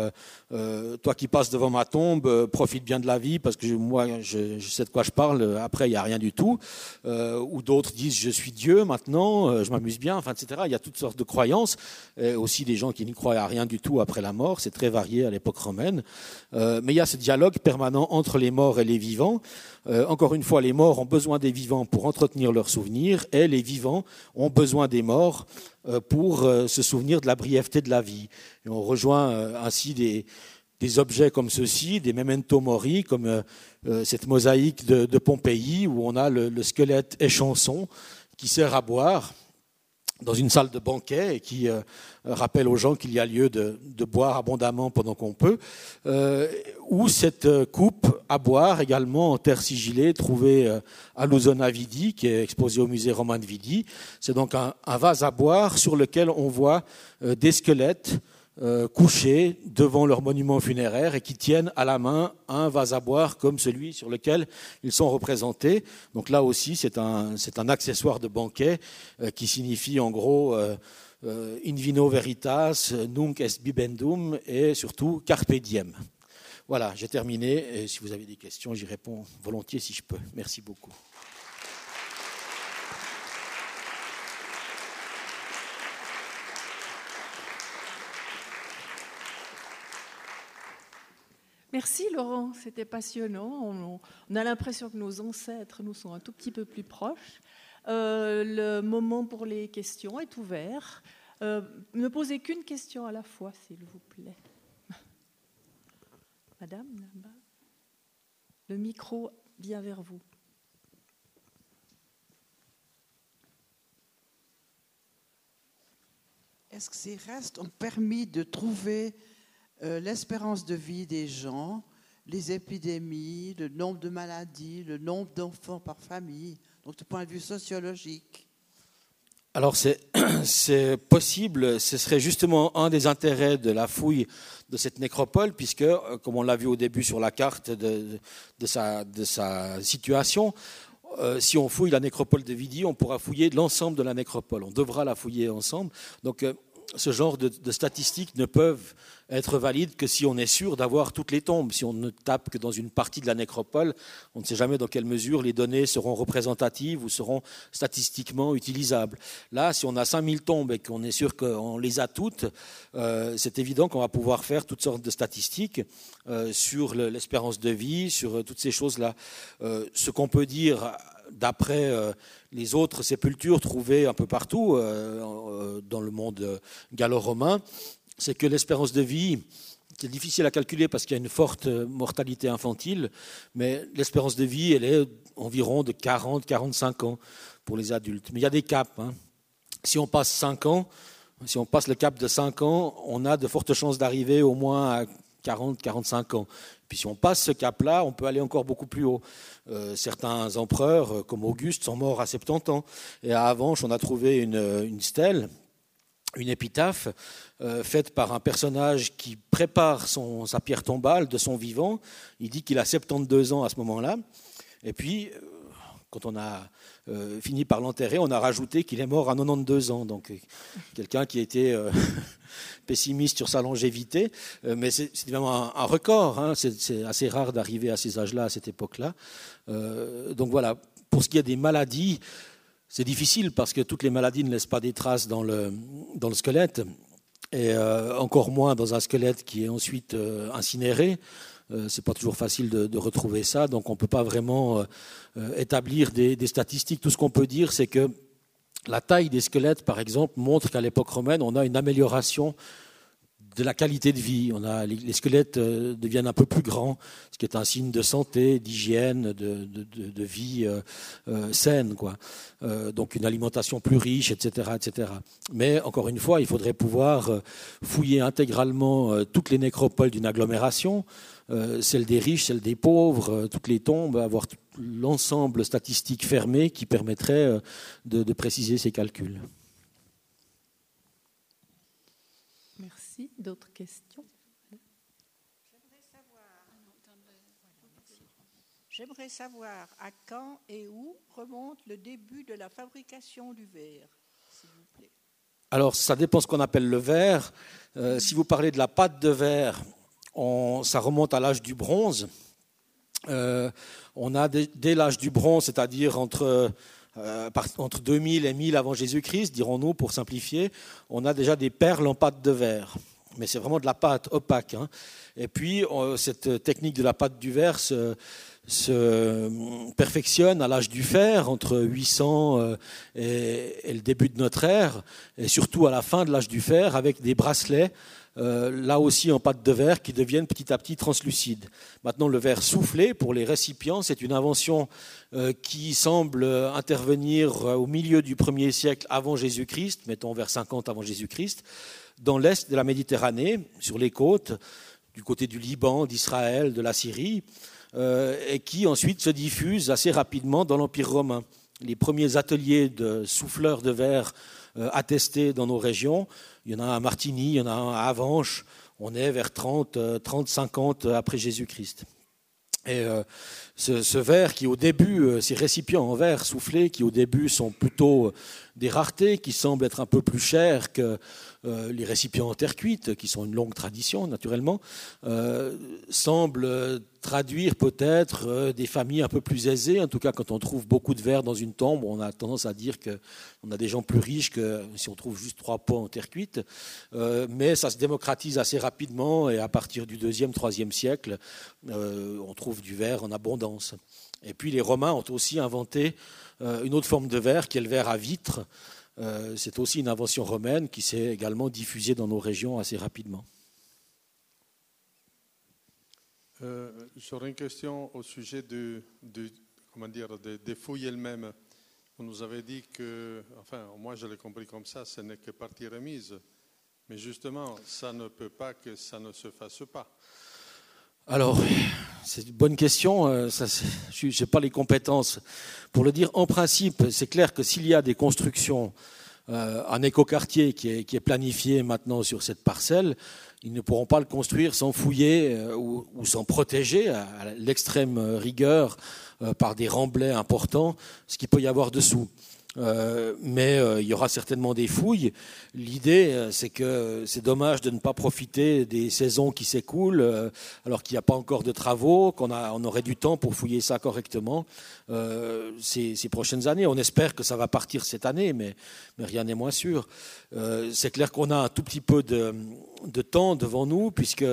Toi qui passes devant ma tombe, profite bien de la vie parce que moi, je, sais de quoi je parle. Après, il n'y a rien du tout. ou d'autres disent je suis Dieu maintenant, je m'amuse bien, enfin, etc. Il y a toutes sortes de croyances, et aussi des gens qui n'y croient à rien du tout après la mort, c'est très varié à l'époque romaine. mais il y a ce dialogue permanent entre les morts et les vivants. encore une fois, les morts ont besoin des vivants pour entretenir leurs souvenirs, et les vivants ont besoin des morts pour se souvenir de la brièveté de la vie. Et on rejoint ainsi des objets comme ceci, des memento mori, comme euh, euh, cette mosaïque de, Pompéi, où on a le, squelette échanson qui sert à boire dans une salle de banquet et qui euh, rappelle aux gens qu'il y a lieu de, boire abondamment pendant qu'on peut, ou cette coupe à boire également en terre sigillée trouvée à Luzona Vidi, qui est exposée au musée romain de Vidi. C'est donc un, vase à boire sur lequel on voit des squelettes euh, couchés devant leur monument funéraire et qui tiennent à la main un vase à boire comme celui sur lequel ils sont représentés. Donc là aussi, c'est un, un, accessoire de banquet euh, qui signifie en gros euh, in vino veritas, nunc est bibendum et surtout carpe diem. Voilà, j'ai terminé. Et si vous avez des questions, j'y réponds volontiers si je peux. Merci beaucoup. Merci Laurent, c'était passionnant. On, a l'impression que nos ancêtres nous sont un tout petit peu plus proches. Euh, le moment pour les questions est ouvert. Euh, ne posez qu'une question à la fois, s'il vous plaît. (laughs) Madame. Le micro bien vers vous. Est-ce que ces restes ont permis de trouver euh, l'espérance de vie des gens, les épidémies, le nombre de maladies, le nombre d'enfants par famille, donc du point de vue sociologique. Alors (clears throat) c'est possible, ce serait justement un des intérêts de la fouille de cette nécropole, puisque, euh, comme on l'a vu au début sur la carte de, sa, situation, euh, si on fouille la nécropole de Vidi, on pourra fouiller l'ensemble de la nécropole. On devra la fouiller ensemble. Donc ce genre de, statistiques ne peuvent être valides que si on est sûr d'avoir toutes les tombes. Si on ne tape que dans une partie de la nécropole, on ne sait jamais dans quelle mesure les données seront représentatives ou seront statistiquement utilisables. Là, si on a 5000 tombes et qu'on est sûr qu'on les a toutes, euh, c'est évident qu'on va pouvoir faire toutes sortes de statistiques euh, sur l'espérance de vie, sur euh, toutes ces choses-là. ce qu'on peut dire d'après les autres sépultures trouvées un peu partout euh, euh, dans le monde gallo-romain, c'est que l'espérance de vie, c'est difficile à calculer parce qu'il y a une forte mortalité infantile, mais l'espérance de vie, elle est environ de 40-45 ans pour les adultes. Mais il y a des caps. Hein. Si on passe 5 ans, si on passe le cap de 5 ans, on a de fortes chances d'arriver au moins à 40-45 ans. Puis si on passe ce cap-là, on peut aller encore beaucoup plus haut. Euh, certains empereurs, euh, comme Auguste, sont morts à 70 ans. Et à Avanches, on a trouvé une, stèle, une épitaphe, euh, faite par un personnage qui prépare sa pierre tombale de son vivant. Il dit qu'il a 72 ans à ce moment-là. Et puis, quand on a fini par l'enterrer, on a rajouté qu'il est mort à 92 ans. Donc, quelqu'un qui était (laughs) pessimiste sur sa longévité, euh, mais c'est vraiment un, record. Hein. C'est assez rare d'arriver à ces âges-là, à cette époque-là. Euh, donc voilà, pour ce qui est des maladies, c'est difficile parce que toutes les maladies ne laissent pas des traces dans le, dans le squelette, et euh, encore moins dans un squelette qui est ensuite incinéré. C'est pas toujours facile de, retrouver ça, donc on ne peut pas vraiment établir des, statistiques. Tout ce qu'on peut dire, c'est que la taille des squelettes, par exemple, montre qu'à l'époque romaine, on a une amélioration de la qualité de vie. On a, les, squelettes euh, deviennent un peu plus grands, ce qui est un signe de santé, d'hygiène, de, vie euh, euh, saine. Quoi. donc une alimentation plus riche, etc., etc. Mais encore une fois, il faudrait pouvoir fouiller intégralement toutes les nécropoles d'une agglomération, celles des riches, celles des pauvres, toutes les tombes, avoir l'ensemble statistique fermé qui permettrait de préciser ces calculs. D'autres questions? J'aimerais savoir à quand et où remonte le début de la fabrication du verre, s'il vous plaît. Alors, ça dépend ce qu'on appelle le verre. Euh, si vous parlez de la pâte de verre, ça remonte à l'âge du bronze. Euh, on a dès, l'âge du bronze, c'est-à-dire entre euh, entre 2000 et 1000 avant Jésus-Christ, dirons-nous pour simplifier, on a déjà des perles en pâte de verre. Mais c'est vraiment de la pâte opaque. Hein. Et puis, cette technique de la pâte du verre se, perfectionne à l'âge du fer, entre 800 euh, et, le début de notre ère, et surtout à la fin de l'âge du fer, avec des bracelets euh, là aussi en pâte de verre, qui deviennent petit à petit translucides. Maintenant, le verre soufflé pour les récipients, c'est une invention euh, qui semble intervenir au milieu du premier siècle avant Jésus-Christ, mettons vers 50 avant Jésus-Christ, dans l'est de la Méditerranée, sur les côtes, du côté du Liban, d'Israël, de la Syrie, euh, et qui ensuite se diffuse assez rapidement dans l'Empire romain. Les premiers ateliers de souffleurs de verre attestés dans nos régions il y en a un à Martigny, il y en a un à Avanches. On est vers 30, 30 50 après Jésus-Christ. Et euh, ce, verre qui au début, euh, ces récipients en verre soufflé qui au début sont plutôt euh, des raretés, qui semblent être un peu plus chers que les récipients en terre cuite, qui sont une longue tradition naturellement, semblent traduire peut-être des familles un peu plus aisées. En tout cas, quand on trouve beaucoup de verre dans une tombe, on a tendance à dire qu'on a des gens plus riches que si on trouve juste trois pots en terre cuite. mais ça se démocratise assez rapidement et à partir du deuxième, troisième siècle, on trouve du verre en abondance. Et puis les Romains ont aussi inventé euh, une autre forme de verre qui est le verre à vitre. Euh, c'est aussi une invention romaine qui s'est également diffusée dans nos régions assez rapidement. Euh, J'aurais une question au sujet des fouilles elles-mêmes. Vous nous avez dit que, enfin, moi je l'ai compris comme ça, ce n'est que partie remise. Mais justement, ça ne peut pas que ça ne se fasse pas. Alors, c'est une bonne question. Euh, je n'ai pas les compétences pour le dire. En principe, c'est clair que s'il y a des constructions, euh, un écoquartier qui est, qui est planifié maintenant sur cette parcelle, ils ne pourront pas le construire sans fouiller euh, ou, ou, sans protéger à, l'extrême rigueur par des remblais importants ce qu'il peut y avoir dessous. Euh, mais euh, il y aura certainement des fouilles. L'idée, euh, c'est que c'est dommage de ne pas profiter des saisons qui s'écoulent, alors qu'il n'y a pas encore de travaux, qu'on on aurait du temps pour fouiller ça correctement ces, ces, prochaines années. On espère que ça va partir cette année, mais, mais rien n'est moins sûr. c'est clair qu'on a un tout petit peu de, de temps devant nous, puisque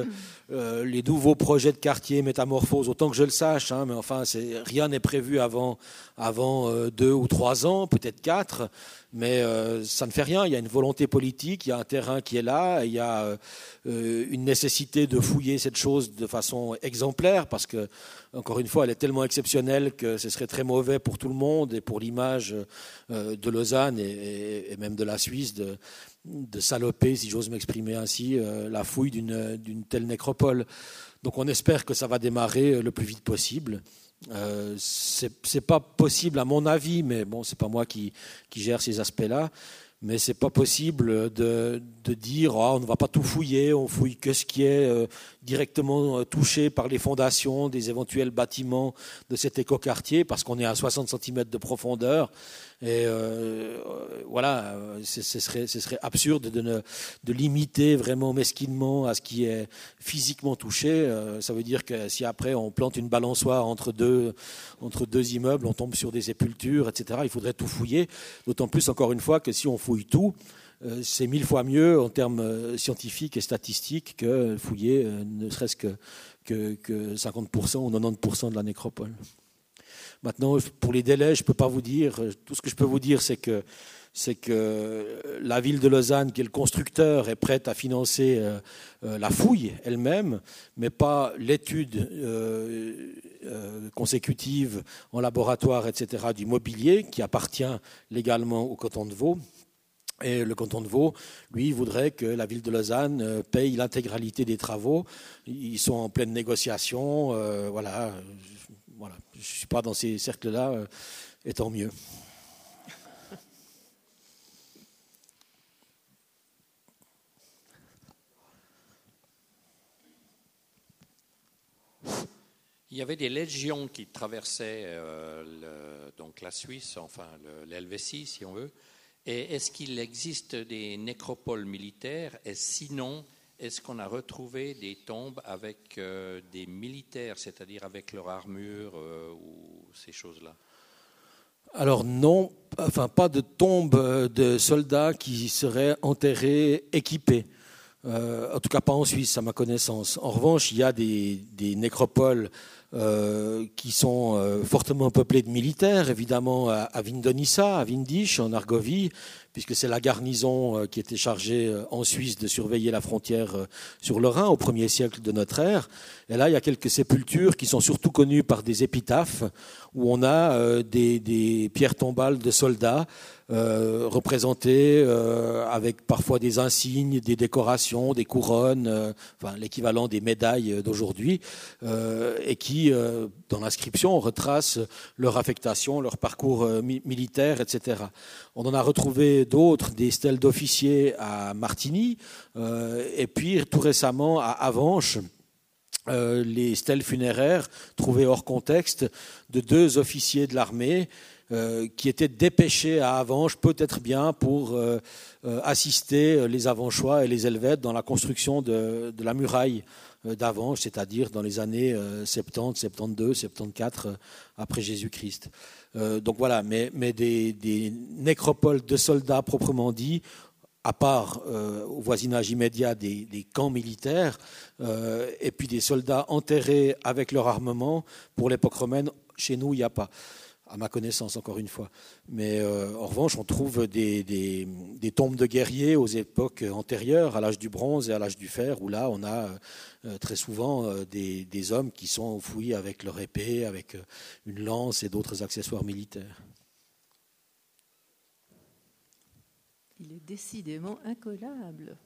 euh, les nouveaux projets de quartier métamorphose, autant que je le sache, hein, mais enfin, rien n'est prévu avant, euh, deux ou trois ans, peut-être quatre, mais euh, ça ne fait rien. Il y a une volonté politique, il y a un terrain qui est là, il y a une nécessité de fouiller cette chose de façon exemplaire, parce que, encore une fois, elle est tellement exceptionnelle que ce serait très mauvais pour tout le monde et pour l'image de Lausanne et, même de la Suisse de saloper, si j'ose m'exprimer ainsi, euh, la fouille d'une telle nécropole. Donc on espère que ça va démarrer euh, le plus vite possible. Euh, c'est pas possible à mon avis, mais bon, c'est pas moi qui, qui gère ces aspects-là mais c'est pas possible de, de dire oh, on ne va pas tout fouiller, on fouille que ce qui est euh, directement touché par les fondations des éventuels bâtiments de cet écoquartier, parce qu'on est à 60 cm de profondeur. Et euh, voilà, ce serait, ce serait absurde de, limiter vraiment mesquinement à ce qui est physiquement touché. ça veut dire que si après on plante une balançoire entre deux, immeubles, on tombe sur des sépultures, etc., il faudrait tout fouiller. D'autant plus, encore une fois, que si on fouille tout, euh, c'est mille fois mieux en termes euh, scientifiques et statistiques que fouiller euh, ne serait-ce que, 50% ou 90% de la nécropole. Maintenant, pour les délais, je ne peux pas vous dire. Tout ce que je peux vous dire, c'est que, c'est que la ville de Lausanne, qui est le constructeur, est prête à financer la fouille elle-même, mais pas l'étude consécutive en laboratoire, etc., du mobilier, qui appartient légalement au canton de Vaud. Et le canton de Vaud, lui, voudrait que la ville de Lausanne euh, paye l'intégralité des travaux. Ils sont en pleine négociation. Euh, voilà. Je ne suis pas dans ces cercles-là, euh, et tant mieux. Il y avait des légions qui traversaient donc la Suisse, enfin l'Helvétie, si on veut, et est-ce qu'il existe des nécropoles militaires? Et sinon, est-ce qu'on a retrouvé des tombes avec euh, des militaires, c'est-à-dire avec leur armure euh, ou ces choses-là? Alors non, enfin pas de tombe de soldats qui seraient enterrés équipés. Euh, en tout cas pas en Suisse, à ma connaissance. En revanche, il y a des, nécropoles euh, qui sont euh, fortement peuplées de militaires, évidemment à, à Vindonissa, à Vindisch, en Argovie, puisque c'est la garnison qui était chargée en Suisse de surveiller la frontière sur le Rhin au premier siècle de notre ère. Et là, il y a quelques sépultures qui sont surtout connues par des épitaphes, où on a des pierres tombales de soldats euh, représentés euh, avec parfois des insignes, des décorations, des couronnes, euh, enfin l'équivalent des médailles d'aujourd'hui, et qui, dans l'inscription, retracent leur affectation, leur parcours militaire, etc. On en a retrouvé d'autres, des stèles d'officiers à Martigny, et puis tout récemment à Avanches. les stèles funéraires trouvées hors contexte de deux officiers de l'armée euh, qui étaient dépêchés à Avanches, peut-être bien pour euh, euh, assister les Avanchois et les Helvètes dans la construction de, la muraille d'Avanches, c'est-à-dire dans les années 70, 72, 74 après Jésus-Christ. donc voilà, mais, des, nécropoles de soldats proprement dit, à part au voisinage immédiat des, des camps militaires, et puis des soldats enterrés avec leur armement, pour l'époque romaine, chez nous, il n'y a pas à ma connaissance encore une fois. Mais euh, en revanche, on trouve des, des, tombes de guerriers aux époques antérieures, à l'âge du bronze et à l'âge du fer, où là, on a euh, très souvent euh, des, des, hommes qui sont enfouis avec leur épée, avec une lance et d'autres accessoires militaires. Il est décidément incollable.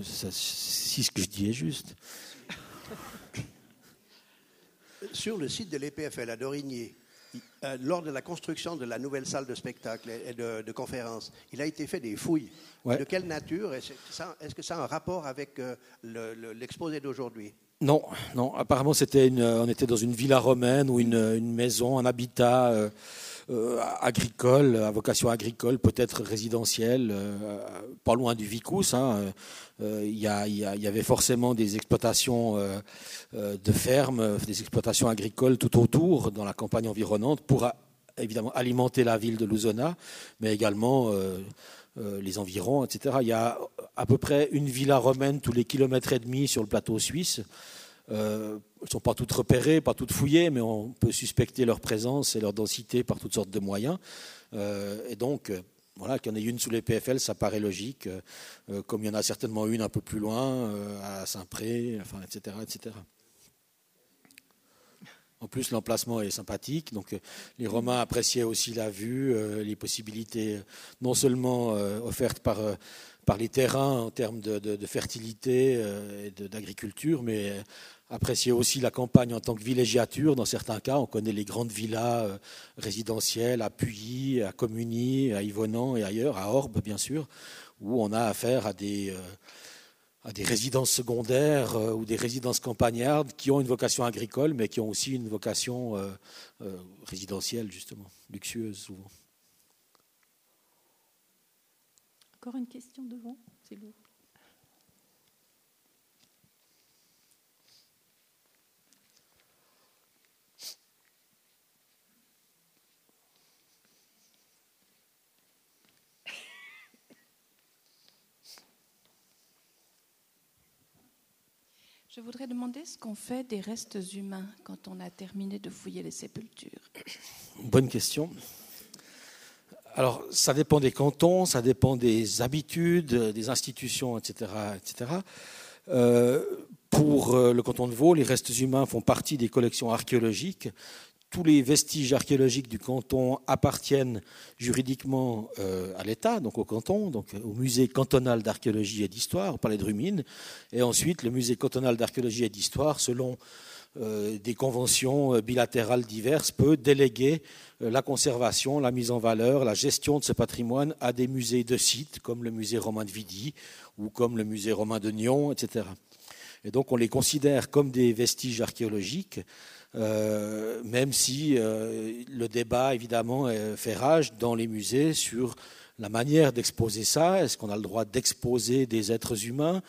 si ce que je dis est juste. (laughs) sur le site de l'EPFL à Dorigny, euh, lors de la construction de la nouvelle salle de spectacle et de, conférence, il a été fait des fouilles. De quelle nature Est-ce que ça a un rapport avec euh, l'exposé d'aujourd'hui? Non, non. Apparemment, c'était on était dans une villa romaine ou une, maison, un habitat. Euh, euh, agricole, à vocation agricole, peut-être résidentielle, euh, pas loin du Vicus. Hein. Euh, il y, avait forcément des exploitations de fermes, des exploitations agricoles tout autour, dans la campagne environnante, pour évidemment alimenter la ville de Luzona, mais également les environs, etc. Il y a à peu près une villa romaine tous les kilomètres et demi sur le plateau suisse. Euh, elles ne sont pas toutes repérées, pas toutes fouillées, mais on peut suspecter leur présence et leur densité par toutes sortes de moyens. Euh, et donc, euh, voilà, qu'il y en ait une sous les PFL, ça paraît logique, comme il y en a certainement une un peu plus loin, à Saint-Pré, enfin, etc., etc. En plus, l'emplacement est sympathique. Donc, les Romains appréciaient aussi la vue, les possibilités non seulement offertes par, par les terrains en termes de, de fertilité et d'agriculture, mais apprécier aussi la campagne en tant que villégiature. Dans certains cas, on connaît les grandes villas euh, résidentielles à Puyi, à Communy, à Yvonand et ailleurs, à Orbe bien sûr, où on a affaire à des, euh, résidences secondaires euh, ou des résidences campagnardes qui ont une vocation agricole, mais qui ont aussi une vocation résidentielle, justement, luxueuse souvent. Encore une question devant, c'est lourd. Je voudrais demander ce qu'on fait des restes humains quand on a terminé de fouiller les sépultures. Bonne question. Alors, ça dépend des cantons, ça dépend des habitudes, des institutions, etc. etc. Euh, pour euh, le canton de Vaud, les restes humains font partie des collections archéologiques tous les vestiges archéologiques du canton appartiennent juridiquement euh, à l'État, donc au canton, donc au musée cantonal d'archéologie et d'histoire, au palais de Rumine, et ensuite le musée cantonal d'archéologie et d'histoire, selon euh, des conventions euh, bilatérales diverses, peut déléguer la conservation, la mise en valeur, la gestion de ce patrimoine à des musées de sites, comme le musée romain de Vidi ou comme le musée romain de Nyon, etc. Et donc on les considère comme des vestiges archéologiques euh, même si euh, le débat, évidemment, fait rage dans les musées sur la manière d'exposer ça. Est-ce qu'on a le droit d'exposer des êtres humains?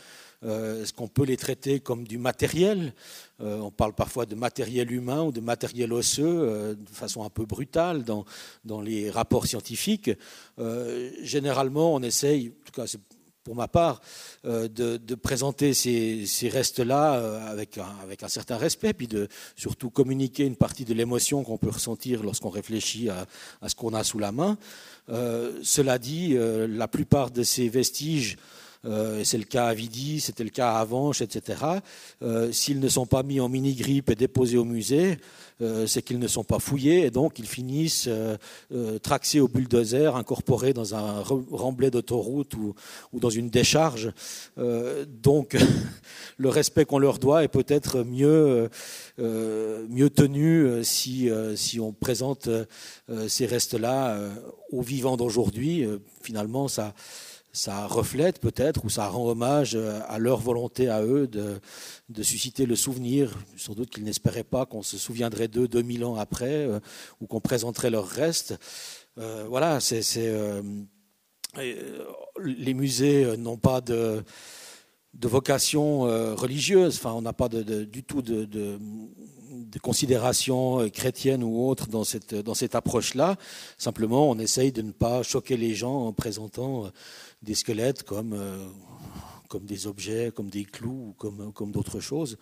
Euh, Est-ce qu'on peut les traiter comme du matériel? Euh, On parle parfois de matériel humain ou de matériel osseux de façon un peu brutale dans, dans les rapports scientifiques. généralement, on essaye, en tout cas pour ma part, euh, de, présenter ces, restes-là euh, avec, un, certain respect, puis de surtout communiquer une partie de l'émotion qu'on peut ressentir lorsqu'on réfléchit à, ce qu'on a sous la main. Euh, cela dit, la plupart de ces vestiges euh, c'est le cas à Vidi, c'était le cas à Avanches, etc. Euh, s'ils ne sont pas mis en mini-grippe et déposés au musée, euh, c'est qu'ils ne sont pas fouillés et donc ils finissent traxés au bulldozer, incorporés dans un remblai d'autoroute ou, dans une décharge. donc (laughs) le respect qu'on leur doit est peut-être mieux, mieux tenu si, si on présente ces restes-là aux vivants d'aujourd'hui. finalement, ça ça reflète peut-être ou ça rend hommage euh, à leur volonté à eux de, susciter le souvenir. Sans doute qu'ils n'espéraient pas qu'on se souviendrait d'eux 2000 ans après euh, ou qu'on présenterait leurs restes. Euh, voilà, c'est, les musées n'ont pas de, vocation religieuse. Enfin, on n'a pas du tout de, de, considération chrétienne ou autre dans cette, dans cette approche-là. Simplement, on essaye de ne pas choquer les gens en présentant des squelettes comme, euh, comme des objets, comme des clous, comme, d'autres choses,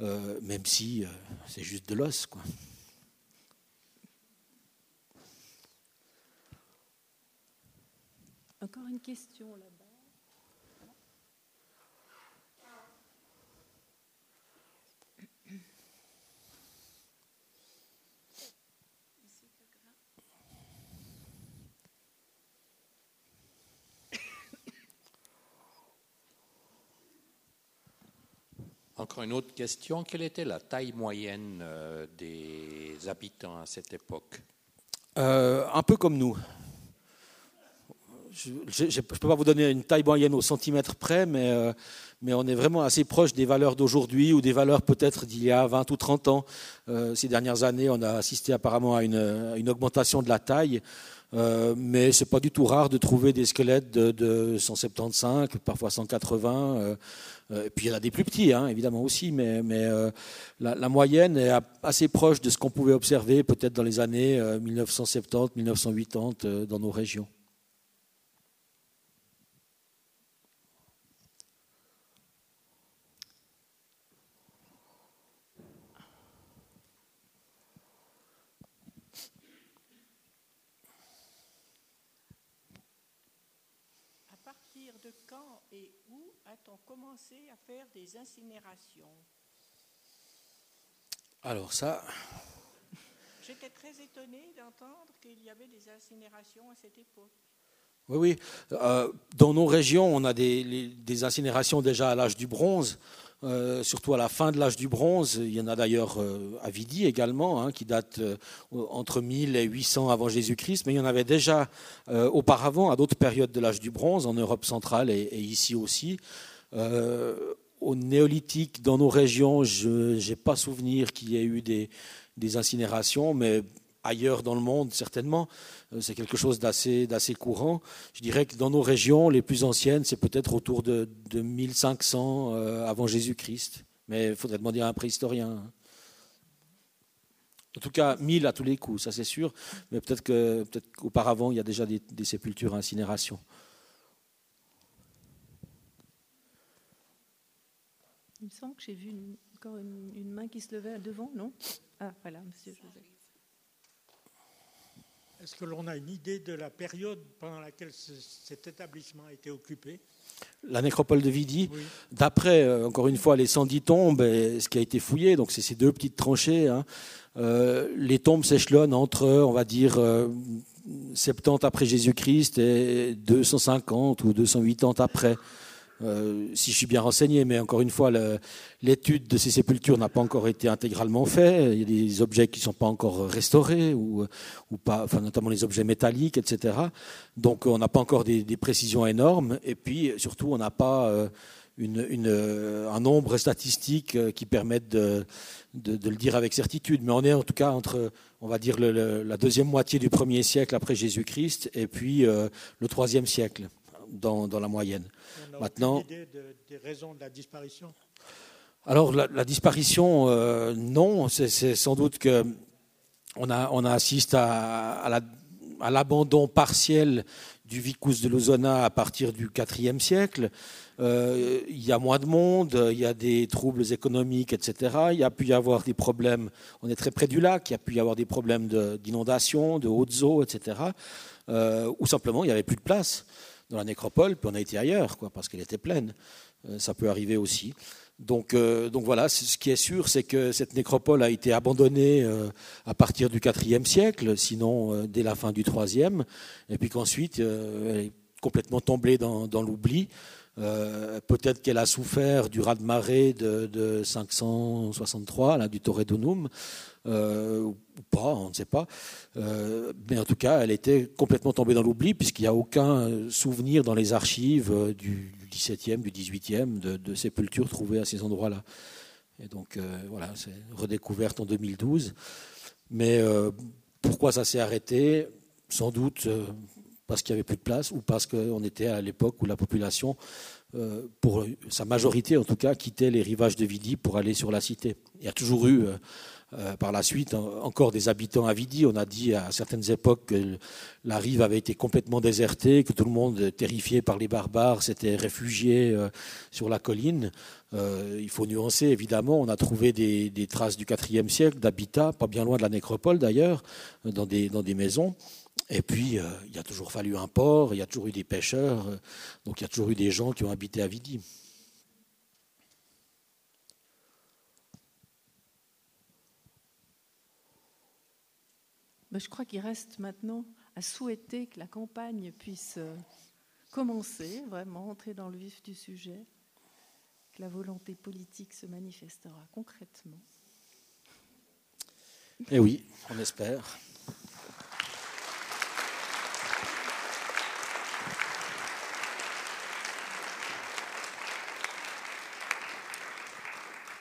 euh, même si euh, c'est juste de l'os. Encore une question là. Encore une autre question. Quelle était la taille moyenne euh, des habitants à cette époque? Euh, Un peu comme nous. Je ne peux pas vous donner une taille moyenne au centimètre près, mais, euh, mais on est vraiment assez proche des valeurs d'aujourd'hui ou des valeurs peut-être d'il y a 20 ou 30 ans. ces dernières années, on a assisté apparemment à une, augmentation de la taille. Euh, mais c'est pas du tout rare de trouver des squelettes de, 175, parfois 180. Euh, euh, et puis il y en a des plus petits, hein, évidemment aussi, mais, la, moyenne est assez proche de ce qu'on pouvait observer peut-être dans les années 1970-1980 dans nos régions. Commencé à faire des incinérations Alors ça... J'étais très étonnée d'entendre qu'il y avait des incinérations à cette époque. Oui, oui. Euh, dans nos régions, on a des, des incinérations déjà à l'âge du bronze, euh, surtout à la fin de l'âge du bronze. Il y en a d'ailleurs euh, à Vidi également, hein, qui date entre 1000 et 800 avant Jésus-Christ, mais il y en avait déjà auparavant, à d'autres périodes de l'âge du bronze, en Europe centrale et ici aussi. Euh, au néolithique, dans nos régions, je n'ai pas souvenir qu'il y ait eu des, incinérations, mais ailleurs dans le monde, certainement, euh, c'est quelque chose d'assez, courant. Je dirais que dans nos régions, les plus anciennes, c'est peut-être autour de, 1500 euh, avant Jésus-Christ. Mais il faudrait demander à un préhistorien. Hein. En tout cas, 1000 à tous les coups, ça c'est sûr. Mais peut-être, peut-être qu'auparavant, il y a déjà des, des sépultures à incinération. Il me semble que j'ai vu encore une, main qui se levait devant, non? Ah, voilà, monsieur Joseph. Est-ce que l'on a une idée de la période pendant laquelle cet établissement a été occupé? La nécropole de Vidi, d'après, euh, encore une fois, les 110 tombes, et ce qui a été fouillé, donc c'est ces deux petites tranchées, hein, euh, les tombes s'échelonnent entre, on va dire, 70 euh, après Jésus-Christ et 250 ou 280 après. Euh, si je suis bien renseigné, mais encore une fois, l'étude de ces sépultures n'a pas encore été intégralement faite. Il y a des objets qui ne sont pas encore restaurés, ou, ou pas, enfin, notamment les objets métalliques, etc. Donc on n'a pas encore des, précisions énormes. Et puis surtout, on n'a pas euh, un nombre statistique qui permette de, le dire avec certitude. Mais on est en tout cas entre, on va dire, la deuxième moitié du premier siècle après Jésus-Christ et puis le troisième siècle dans, la moyenne. On a Maintenant, idée des raisons de la disparition? alors la, disparition, non, c'est sans doute que on, a, on assiste à, l'abandon partiel du vicus de Lozona à partir du IVe siècle. Euh, il y a moins de monde, il y a des troubles économiques, etc. Il y a pu y avoir des problèmes, on est très près du lac, il y a pu y avoir des problèmes d'inondation, de, hautes eaux, etc. Euh, ou simplement il n'y avait plus de place dans la nécropole, puis on a été ailleurs, quoi, parce qu'elle était pleine. Euh, ça peut arriver aussi. Donc, euh, donc voilà, ce qui est sûr, c'est que cette nécropole a été abandonnée euh, à partir du IVe siècle, sinon dès la fin du IIIe, et puis qu'ensuite elle est complètement tombée dans, l'oubli. Peut-être qu'elle a souffert du raz-de-marée de, de, 563, là, du Torre Donum, ou pas, on ne sait pas. mais en tout cas, elle était complètement tombée dans l'oubli, puisqu'il n'y a aucun souvenir dans les archives du, 17e, du 18e, de, sépultures trouvées à ces endroits-là. Et donc, euh, voilà, c'est redécouverte en 2012. Mais euh, pourquoi ça s'est arrêté? Sans doute euh, parce qu'il n'y avait plus de place ou parce qu'on était à l'époque où la population, pour sa majorité en tout cas, quittait les rivages de Vidi pour aller sur la cité. Il y a toujours eu euh, par la suite, encore des habitants à Vidi. On a dit à certaines époques que la rive avait été complètement désertée, que tout le monde, terrifié par les barbares, s'était réfugié euh, sur la colline. Euh, il faut nuancer, évidemment. On a trouvé des, traces du IVe siècle d'habitat, pas bien loin de la nécropole d'ailleurs, dans des, maisons. Et puis, il a toujours fallu un port, il y a toujours eu des pêcheurs, donc il y a toujours eu des gens qui ont habité à Vidi. je crois qu'il reste maintenant à souhaiter que la campagne puisse euh, commencer, vraiment entrer dans le vif du sujet, que la volonté politique se manifestera concrètement. Eh oui, on espère.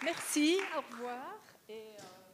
Merci, au revoir. Et euh,